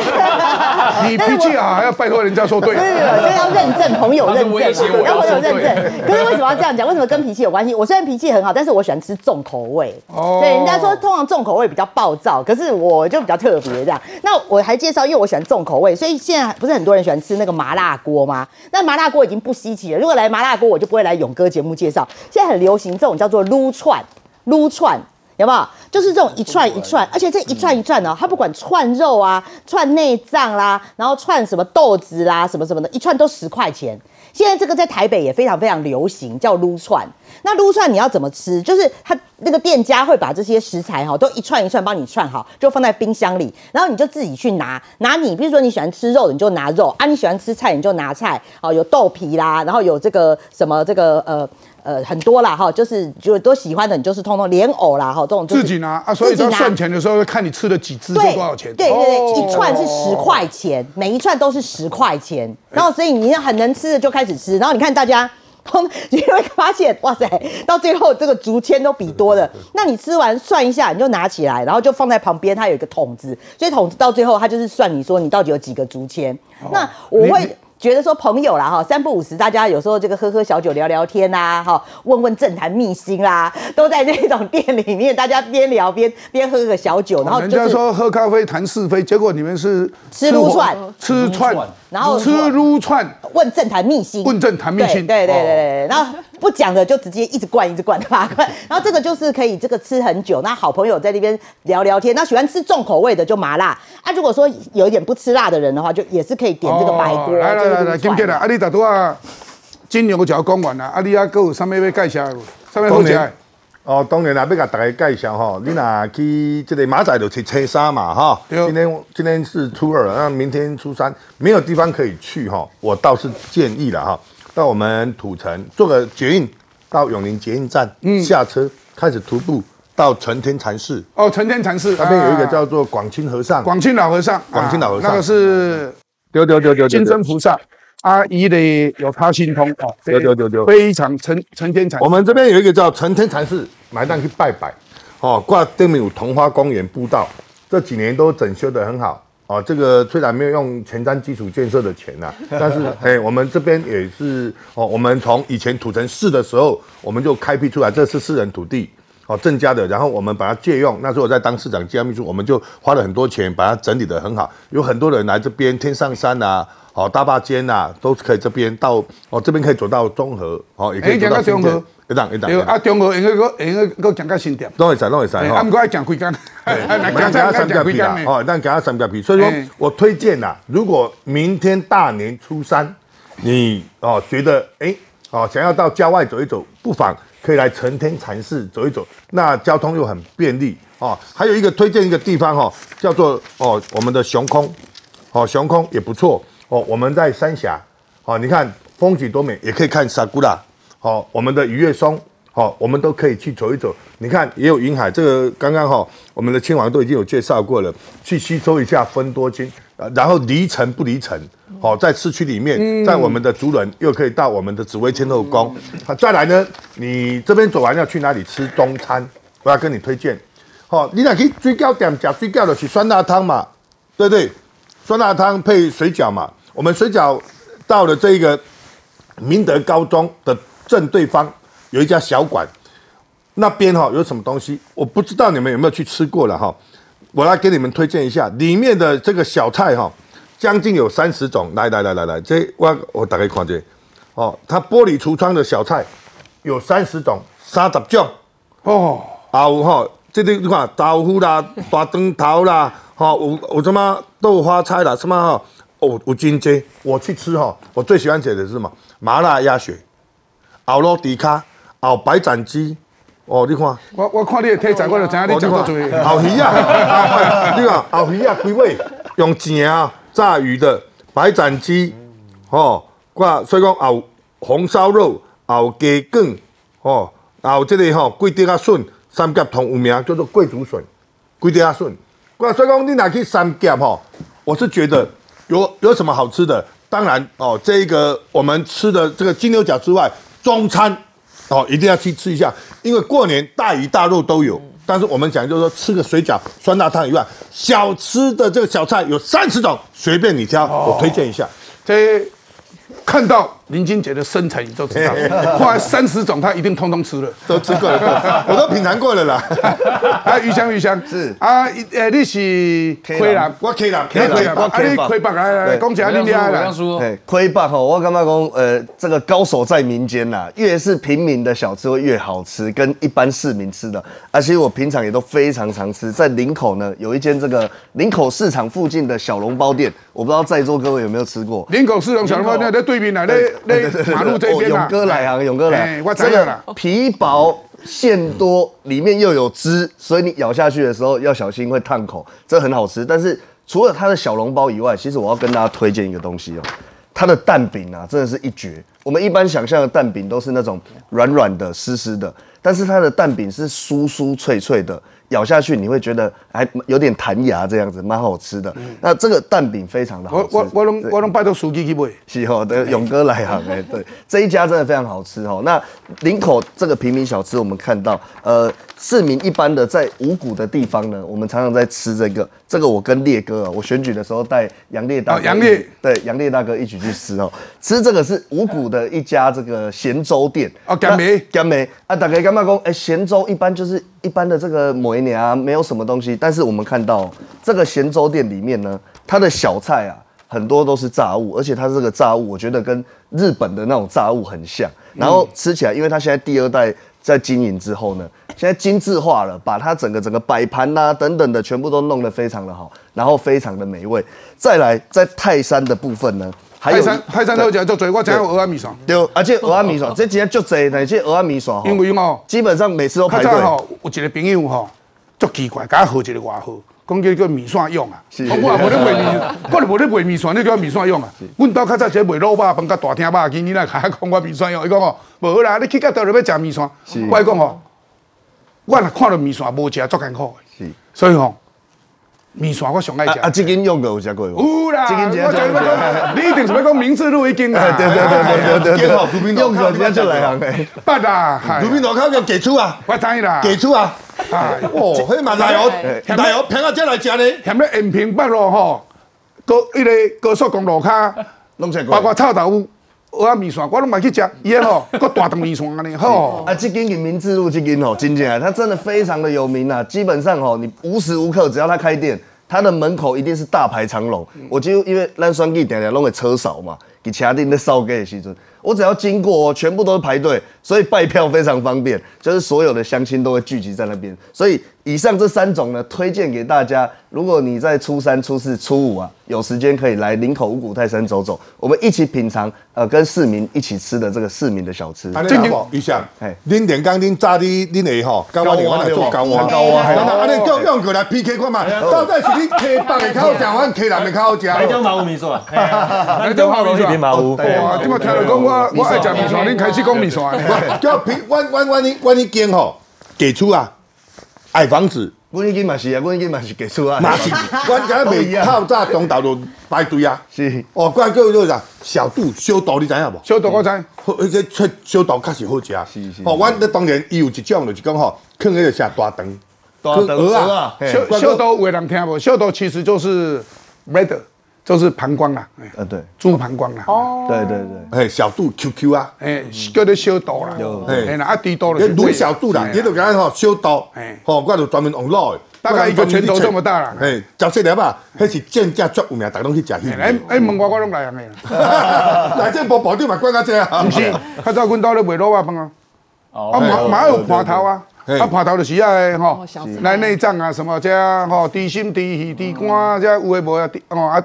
你脾气好还要拜托人家说对。对对对，就要认证，朋友认证，要朋友认证。可是为什么要这样讲？为什么跟脾气有关系？我虽然脾气很好，但是我喜欢吃重口味。哦。对，人家说通常重口味比较暴躁，可是我就比较特别这样。那我还介绍，因为我喜欢重口味，所以现在不是很多人喜欢吃那个麻辣锅吗？那麻辣锅已经不稀奇了。如果来麻辣锅，我就不会来勇哥节目介绍。现在很流行这种叫做撸串，撸串有没有？就是这种一串一串，而且这一串一串呢，它不管串肉啊、串内脏啦，然后串什么豆子啦、什么什么的，一串都十块钱。现在这个在台北也非常非常流行，叫撸串。那撸串你要怎么吃？就是他那个店家会把这些食材哈，都一串一串帮你串好，就放在冰箱里，然后你就自己去拿。拿你，比如说你喜欢吃肉，你就拿肉啊；你喜欢吃菜，你就拿菜。哦，有豆皮啦，然后有这个什么这个呃呃很多啦哈，就是就都喜欢的，你就是通通莲藕啦哈，这种自己拿啊。所以他算钱的时候看你吃了几只就多少钱。对对对，一串是十块钱，每一串都是十块钱。然后所以你很能吃的就开始吃，然后你看大家。你会发现，哇塞，到最后这个竹签都比多了。那你吃完算一下，你就拿起来，然后就放在旁边，它有一个桶子，所以桶子到最后它就是算你说你到底有几个竹签。那我会。觉得说朋友啦哈，三不五时，大家有时候这个喝喝小酒聊聊天啊，哈，问问政坛秘辛啦，都在那种店里面，大家边聊边边喝个小酒，然后人家说喝咖啡谈是非，结果你们是吃撸串，吃串，然后吃撸串，问政坛秘辛，问政坛秘辛，对对对对对，然后不讲的就直接一直灌一直灌八罐，然后这个就是可以这个吃很久。那好朋友在那边聊聊天，那喜欢吃重口味的就麻辣啊。如果说有一点不吃辣的人的话，就也是可以点这个白锅。来来来来，金姐啊，啊你大多啊，金牛就要讲完啦，啊你啊，还有啥物要介绍？啥物好食？哦，当然啦，要甲大家介绍吼，你若去这个马仔就去车沙嘛哈。今天今天是初二，那明天初三没有地方可以去哈，我倒是建议了哈，到我们土城坐个捷运到永宁捷运站嗯下车，开始徒步到承天禅寺。哦，承天禅寺那边有一个叫做广清和尚。广清老和尚，广清老和尚，那个是丢丢丢丢金身菩萨。阿姨的有他心通哦，丢丢丢丢，非常承承天禅。我们这边有一个叫承天禅寺。买单去拜拜，哦，挂对面有桐花公园步道，这几年都整修的很好，哦，这个虽然没有用前瞻基础建设的钱呐，但是哎，我们这边也是哦，我们从以前土城市的时候，我们就开辟出来，这是私人土地，哦，郑家的，然后我们把它借用，那时候我在当市长兼秘书，我们就花了很多钱把它整理的很好，有很多人来这边天上山呐，哦，大坝尖呐，都可以这边到，哦，这边可以走到中和，哦，也可以走到中和。一档一档。啊，中国应该个应该个讲较新点。拢会使，拢会使。啊，唔过爱讲几间。讲讲三角皮啦，哦，但讲三角皮。所以说我推荐呐，如果明天大年初三，你哦觉得哎哦想要到郊外走一走，不妨可以来承天禅寺走一走。那交通又很便利哦。还有一个推荐一个地方哈，叫做哦我们的雄空，哦雄空也不错哦。我们在三峡，哦你看风景多美，也可以看沙古拉。好，我们的鱼跃松，好，我们都可以去走一走。你看，也有云海，这个刚刚哈，我们的亲王都已经有介绍过了，去吸收一下分多精，然后离城不离城，好，在市区里面，在我们的竹轮又可以到我们的紫薇千后宫。好，再来呢，你这边走完要去哪里吃中餐？我要跟你推荐。好，你哪去水饺店吃水饺的是酸辣汤嘛？对不对？酸辣汤配水饺嘛？我们水饺到了这个明德高中的。正对方有一家小馆，那边哈有什么东西？我不知道你们有没有去吃过了哈。我来给你们推荐一下，里面的这个小菜哈，将近有三十种。来来来来来，这我我打开看这哦，它玻璃橱窗的小菜有三十种，三十种哦。啊有哈，这里你看豆腐啦、大肠头啦，哈有有什么豆花菜啦，什么哈哦有金鸡。我去吃哈，我最喜欢吃的是什么？麻辣鸭血。熬罗迪卡，熬白斩鸡，哦，你看，我我看你的体材，我就知影你讲多多。熬鱼啊，你看后鱼啊，几位用正炸鱼的白斩鸡，哦，挂所以讲后红烧肉，后鸡卷，哦，后这个吼贵啲啊笋，三甲同有名叫做贵族笋，贵啲啊笋。挂所以讲你拿去三甲吼，我是觉得有有什么好吃的？当然哦，这一个我们吃的这个金牛角之外。中餐哦，一定要去吃一下，因为过年大鱼大肉都有。但是我们讲就是说，吃个水饺、酸辣汤以外，小吃的这个小菜有三十种，随便你挑，我推荐一下。这看到。林俊杰的身材你都知道，后来三十种他一定通通吃了，都吃过了，我都品尝过了啦。啊，鱼香鱼香是啊，呃，你是亏人，我亏人，亏人，啊，你亏北来来，讲起来你厉害了。亏北吼，我感觉讲，呃，这个高手在民间呐，越是平民的小吃会越好吃，跟一般市民吃的，而且我平常也都非常常吃。在林口呢，有一间这个林口市场附近的小笼包店，我不知道在座各位有没有吃过。林口市场小笼包店在对面来的。那马路这边勇哥来啊，勇哥来，我真的了。皮薄馅多，里面又有汁，所以你咬下去的时候要小心会烫口，这很好吃。但是除了它的小笼包以外，其实我要跟大家推荐一个东西哦，它的蛋饼啊，真的是一绝。我们一般想象的蛋饼都是那种软软的、湿湿的，但是它的蛋饼是酥酥脆脆的。咬下去你会觉得还有点弹牙，这样子蛮好吃的。那这个蛋饼非常的好吃。我我我拢我拢拜托书记去买。是哦，的勇哥来行哎，对，这一家真的非常好吃哦。那林口这个平民小吃，我们看到，呃，市民一般的在五谷的地方呢，我们常常在吃这个。这个我跟烈哥啊，我选举的时候带杨烈大杨烈对杨烈大哥一起去吃哦。吃这个是五谷的一家这个咸粥店啊，干梅干梅啊，大概干嘛讲？哎，咸粥一般就是一般的这个某一年啊，没有什么东西。但是我们看到这个咸粥店里面呢，它的小菜啊，很多都是炸物，而且它这个炸物，我觉得跟日本的那种炸物很像。然后吃起来，因为它现在第二代在经营之后呢，现在精致化了，把它整个整个摆盘呐等等的全部都弄得非常的好，然后非常的美味。再来，在泰山的部分呢，泰山泰山都讲做嘴，我讲有鹅仔米线，对，而且鹅仔米线 这几天就贼，而且鹅仔米线吼，因为哦，基本上每次都排队。吼，有一个朋友吼，足奇怪，甲号一个外号，讲叫叫米线用啊。我也无咧卖米，我也无咧卖米线，你叫米线用啊。阮兜较早一个卖卤肉饭，甲大厅肉羹，你来甲讲我米线用，伊讲哦，无啦，你去到倒落要食米线，我讲吼，我若看到米线无食足艰苦是，所以吼。米线我上爱食。啊，这间用过有食过无？有啦，这间我讲要讲，你一定是要讲明治路一间啊。对对对对对对，卢滨用过人家就来行诶。捌啦，卢滨路口叫给出啊，我知啦，给出啊。哦，迄嘛奶油，奶油平啊，才来食呢。嫌咧延平北路吼，高迄个高速公路卡，拢食过。包括臭豆腐。蚵仔米线，我拢买去食，伊个吼，搁大肠米线安尼，吼。啊，这间银明治路这间吼，真正它真的非常的有名啊，基本上吼，你无时无刻只要它开店。他的门口一定是大排长龙，我就因为那双记点点弄个车少嘛，给其他店在扫街的时阵，我只要经过，哦全部都是排队，所以拜票非常方便，就是所有的乡亲都会聚集在那边，所以以上这三种呢，推荐给大家，如果你在初三、初四、初五啊，有时间可以来林口五谷泰山走走，我们一起品尝，呃，跟市民一起吃的这个市民的小吃。正经，一下，哎，恁连刚恁炸的恁的吼，高我我来做高我，高我，安尼叫用过来 PK 看嘛，到底是你客北的较好食，还是客南的较好食？台中马乌米线，台中马乌米线，马乌。哇，今麦听到讲我我爱食米线，恁开始讲米线，叫平，阮阮阮你阮你间吼，给出啊，矮房子。阮已经嘛是啊，阮已经嘛是结束啊，嘛是，阮家未透早中昼就排队啊。是，哦，怪叫做啥小肚小肚，你知影无？小肚我知，迄个出小肚确实好食。是是。哦，阮咧当然伊有一种就是讲吼，囥迄个啥大肠，大肠啊。小小肚有人听无？小肚其实就是 red，就是膀胱啦。呃，对，猪膀胱啦。哦。对对对。哎，小肚 QQ 啊。哎，叫做小肚啦。哎，那啊低肚的。卤小肚啦，你就讲吼小肚。哎。吼，我就专门用卤的。大概一个拳头这么大啦。嘿，十四粒吧，迄是正价足有名，大家拢去食去。哎哎，问我我拢来样的。来这部部长嘛管较济啊。不是，较早阮兜咧卖卤肉饭啊。哦。啊马马有盘头啊，啊爬头就是啊吼，来内脏啊什么这吼，猪心、猪鱼、猪肝这有诶无啊？哦啊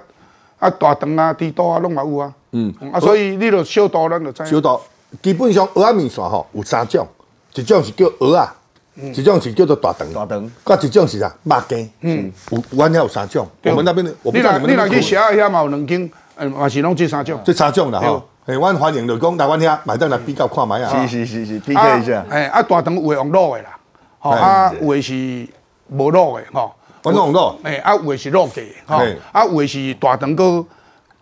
啊大肠啊、猪肚啊，拢嘛有啊。嗯。啊，所以你著小刀咱著知。小刀基本上蚵仔面线吼有三种，一种是叫蚵仔。一种是叫做大肠，大肠，甲一种是啥？肉羹，嗯，有，阮遐有三种。我们那边的，你若你若去写遐嘛有两间，嗯，嘛是拢这三种。这三种啦吼，诶，阮欢迎就讲来阮遐买单来比较看卖啊。是是是是，PK 一下。诶，啊大肠有诶用卤的啦，吼啊有诶是无卤的吼。我用卤。哎，啊有诶是卤鸡，吼，啊有诶是大肠哥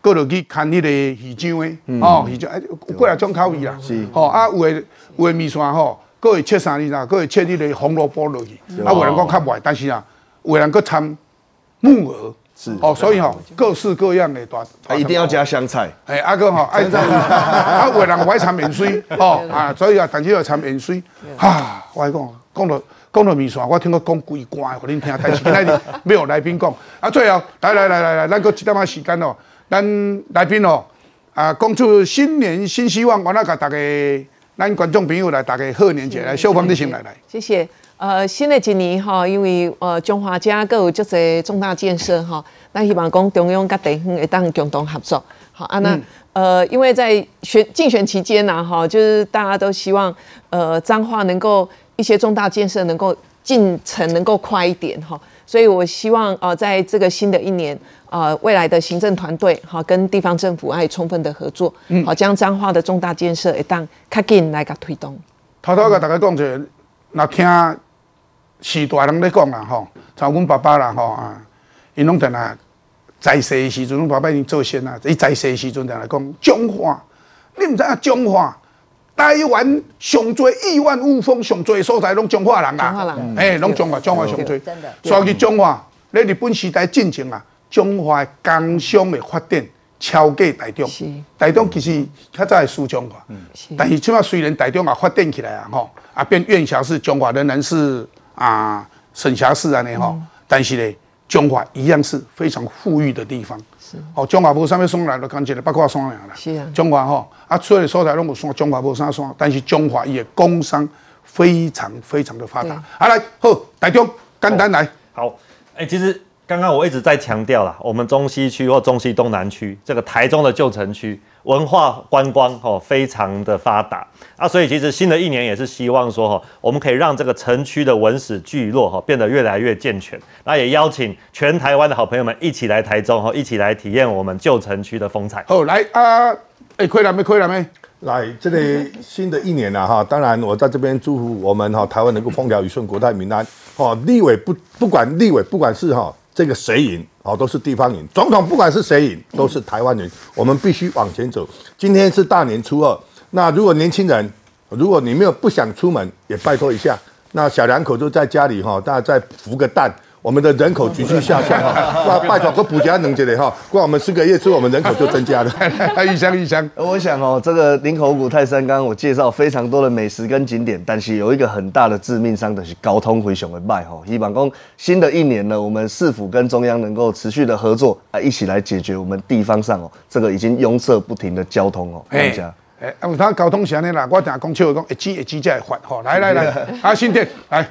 搁落去牵迄个鱼浆的，哦鱼浆，哎，有几啊种口味啦。是。吼啊有诶有诶面线吼。各会切啥哩啦？各会切迄个红萝卜落去，啊，有人讲较坏，但是啊，有人搁掺木耳，是哦，所以吼各式各样的大，啊，一定要加香菜，哎，阿哥吼爱掺，啊，有人爱掺盐水，哦啊，所以啊，但是要掺盐水，哈，我讲讲到讲到面线，我听我讲鬼怪，互恁听，但是今日没有来宾讲，啊，最后来来来来来，咱搁一点仔时间哦，咱来宾哦，啊，讲出新年新希望，我那个大家。咱观众朋友来，大家贺年节来，秀芳你先来来。谢谢。呃，新的一年哈，因为呃中华家各有这些重大建设哈，那希望讲中央甲地方会当共同合作。好啊，那呃，因为在选竞选期间呢，哈，就是大家都希望呃彰化能够一些重大建设能够进程能够快一点哈，所以我希望呃在这个新的一年。呃，未来的行政团队哈，跟地方政府爱充分的合作，好将彰化的重大建设一旦较紧来个推动。偷偷甲大家讲者，那听时大人咧讲啦吼，像阮爸爸啦吼啊，因拢定啊在世的时阵，阮爸爸已经做先啦，伊在世的时阵定来讲彰化，你毋知影中华台湾上最亿万富翁上最所在拢中华人啊，哎，拢中华中华上最，所以中华咧日本时代进程啊。中华工商的发展超过台中，台中其实较早系输中华，但是即码虽然台中也发展起来啊，吼，啊变院辖市，中华仍然是啊省辖市安尼吼，但是咧中华一样是非常富裕的地方。是哦，中华无啥物山来都讲起来，包括山啦。是啊。中华哈啊，所有的所在拢有山，中华无啥山，但是中华伊的工商非常非常的发达。好来，好台中简单来。好，哎，其实。刚刚我一直在强调啦，我们中西区或中西东南区这个台中的旧城区文化观光哦非常的发达啊，所以其实新的一年也是希望说哈，我们可以让这个城区的文史聚落哈变得越来越健全。那也邀请全台湾的好朋友们一起来台中哈，一起来体验我们旧城区的风采。好，来啊，哎，亏了没？亏了没？来，这个新的一年了哈，当然我在这边祝福我们哈台湾能够风调雨顺，国泰民安。哦，立委不不管立委不管是哈。这个谁赢哦，都是地方赢。总统不管是谁赢，都是台湾人。我们必须往前走。今天是大年初二，那如果年轻人，如果你没有不想出门，也拜托一下。那小两口就在家里哈，大家再孵个蛋。我们的人口急剧下降哈，拜托个补加能这里哈，过我们四个月之后，我们人口就增加了。一箱一箱。我想哦，这个林口谷泰山，刚刚我介绍非常多的美食跟景点，但是有一个很大的致命伤的是高通回熊的卖哈。希望讲新的一年呢，我们市府跟中央能够持续的合作啊，一起来解决我们地方上哦这个已经拥塞不停的交通哦。大家，哎，啊，他交通啥呢啦？我听讲笑讲一挤一挤才会发哈。来来来，阿，新店来。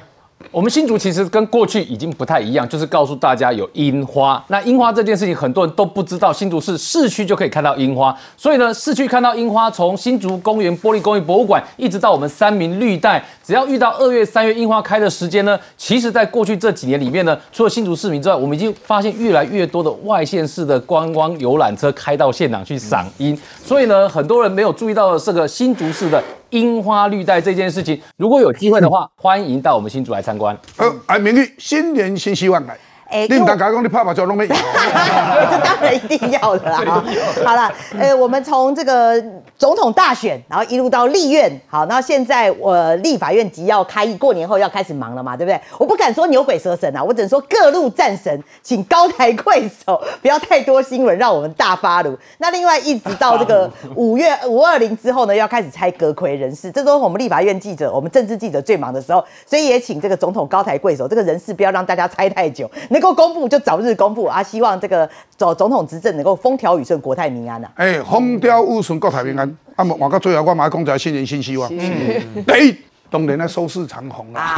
我们新竹其实跟过去已经不太一样，就是告诉大家有樱花。那樱花这件事情，很多人都不知道，新竹市市区就可以看到樱花。所以呢，市区看到樱花，从新竹公园玻璃工艺博物馆，一直到我们三明绿带，只要遇到二月、三月樱花开的时间呢，其实在过去这几年里面呢，除了新竹市民之外，我们已经发现越来越多的外县市的观光游览车开到现场去赏樱。所以呢，很多人没有注意到的这个新竹市的。樱花绿带这件事情，如果有机会的话，欢迎到我们新竹来参观。呃，哎，明玉，新年新希望来。哎，你唔敢讲，你拍拍照拢没有。这当然一定要的啦。好了，呃，我们从这个总统大选，然后一路到立院，好，那现在我立法院即要开议，过年后要开始忙了嘛，对不对？我不敢说牛鬼蛇神啊，我只能说各路战神，请高抬贵手，不要太多新闻，让我们大发怒。那另外一直到这个 五月五二零之后呢，要开始拆阁魁人事，这都是我们立法院记者、我们政治记者最忙的时候，所以也请这个总统高抬贵手，这个人事不要让大家猜太久。那够公布就早日公布啊！希望这个总总统执政能够风调雨顺、国泰民安呐。哎，风调雨顺、国泰民安。啊，我到最后我马上讲在新年新希望。第一，当然咧收视长虹啦。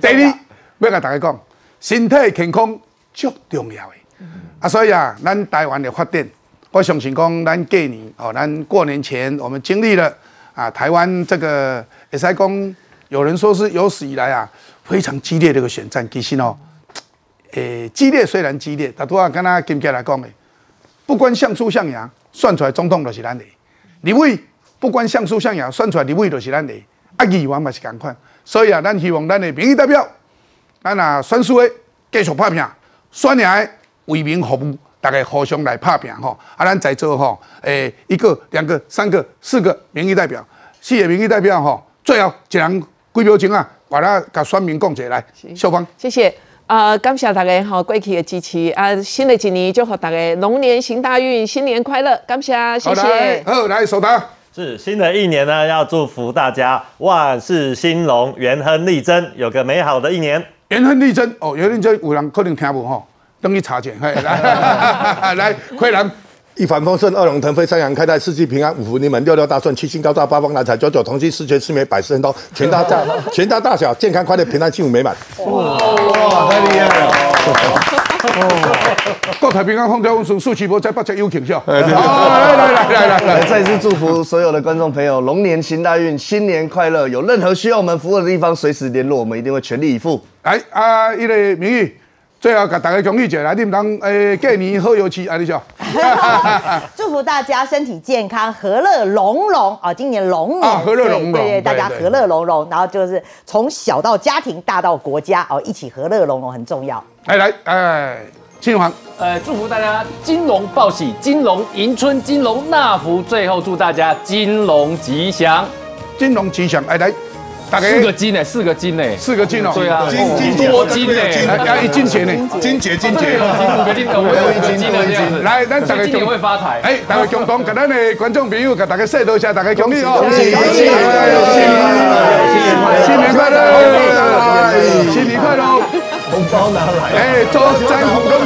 第二，要甲大家讲，身体健康最重要的。啊，所以啊，咱台湾的发展，我相信讲咱过年哦，咱过年前我们经历了啊，台湾这个也是讲，有人说是有史以来啊。非常激烈的一个选战，其实哦，诶，激烈虽然激烈，但都要跟他今天来讲的，不管像素象牙算出来总统就是咱的，立委不管像素象牙算出来立委就是咱的，啊，议员嘛是共款，所以啊，咱希望咱的民意代表，咱啊选书的继续拍拼，选来为民服务，大家互相来拍拼吼，啊，咱在座吼，诶，一个、两个、三个、四个民意代表，四个民意代表吼，最后一人归表情啊。把它给选民讲起来，秀芳，谢谢。呃，感谢大家哈，过去的支持啊，新的一年祝福大家龙年行大运，新年快乐，感谢，谢谢。好，来收答。是新的一年呢，要祝福大家万事兴隆，元亨利贞，有个美好的一年。元亨利贞哦，元亨利贞有人可能听不吼，等你查检，来，来，快来。一帆风顺，二龙腾飞，三阳开泰，四季平安，五福临门，六六大顺，七星高照，八方来财，九九同心，十全十美，百事亨通，全家大全家大 小健康快乐，平安幸福美满。哇，太厉害了！国泰平安，风调雨顺，竖起波，在八节有庆效。来来来来来来，再次祝福所有的观众朋友，龙年行大运，新年快乐！有任何需要我们服务的地方，随时联络，我们一定会全力以赴。来啊，一个名誉。最后，给大家讲一句来，你们当诶过年好油气，安尼就。祝福大家身体健康，和乐融融啊！今年龙年，和乐融融，对对，大家和乐融融，然后就是从小到家庭，大到国家哦，一起和乐融融很重要。来来，哎，金黄，呃，祝福大家金龙报喜，金龙迎春，金龙纳福，最后祝大家金龙吉祥，金龙吉祥，哎来。四个金呢？四个金呢？四个金哦。对啊，金金多金呢？要一金钱呢？金节金节，五个金头，我有一金金的这样子。来，咱大家今年会发财。哎，大家共同给咱的观众朋友，给大家说多一下，大家恭喜哦！恭喜恭喜！新年快乐！新年快乐！新年快乐！红包拿来。哎，做战虎拢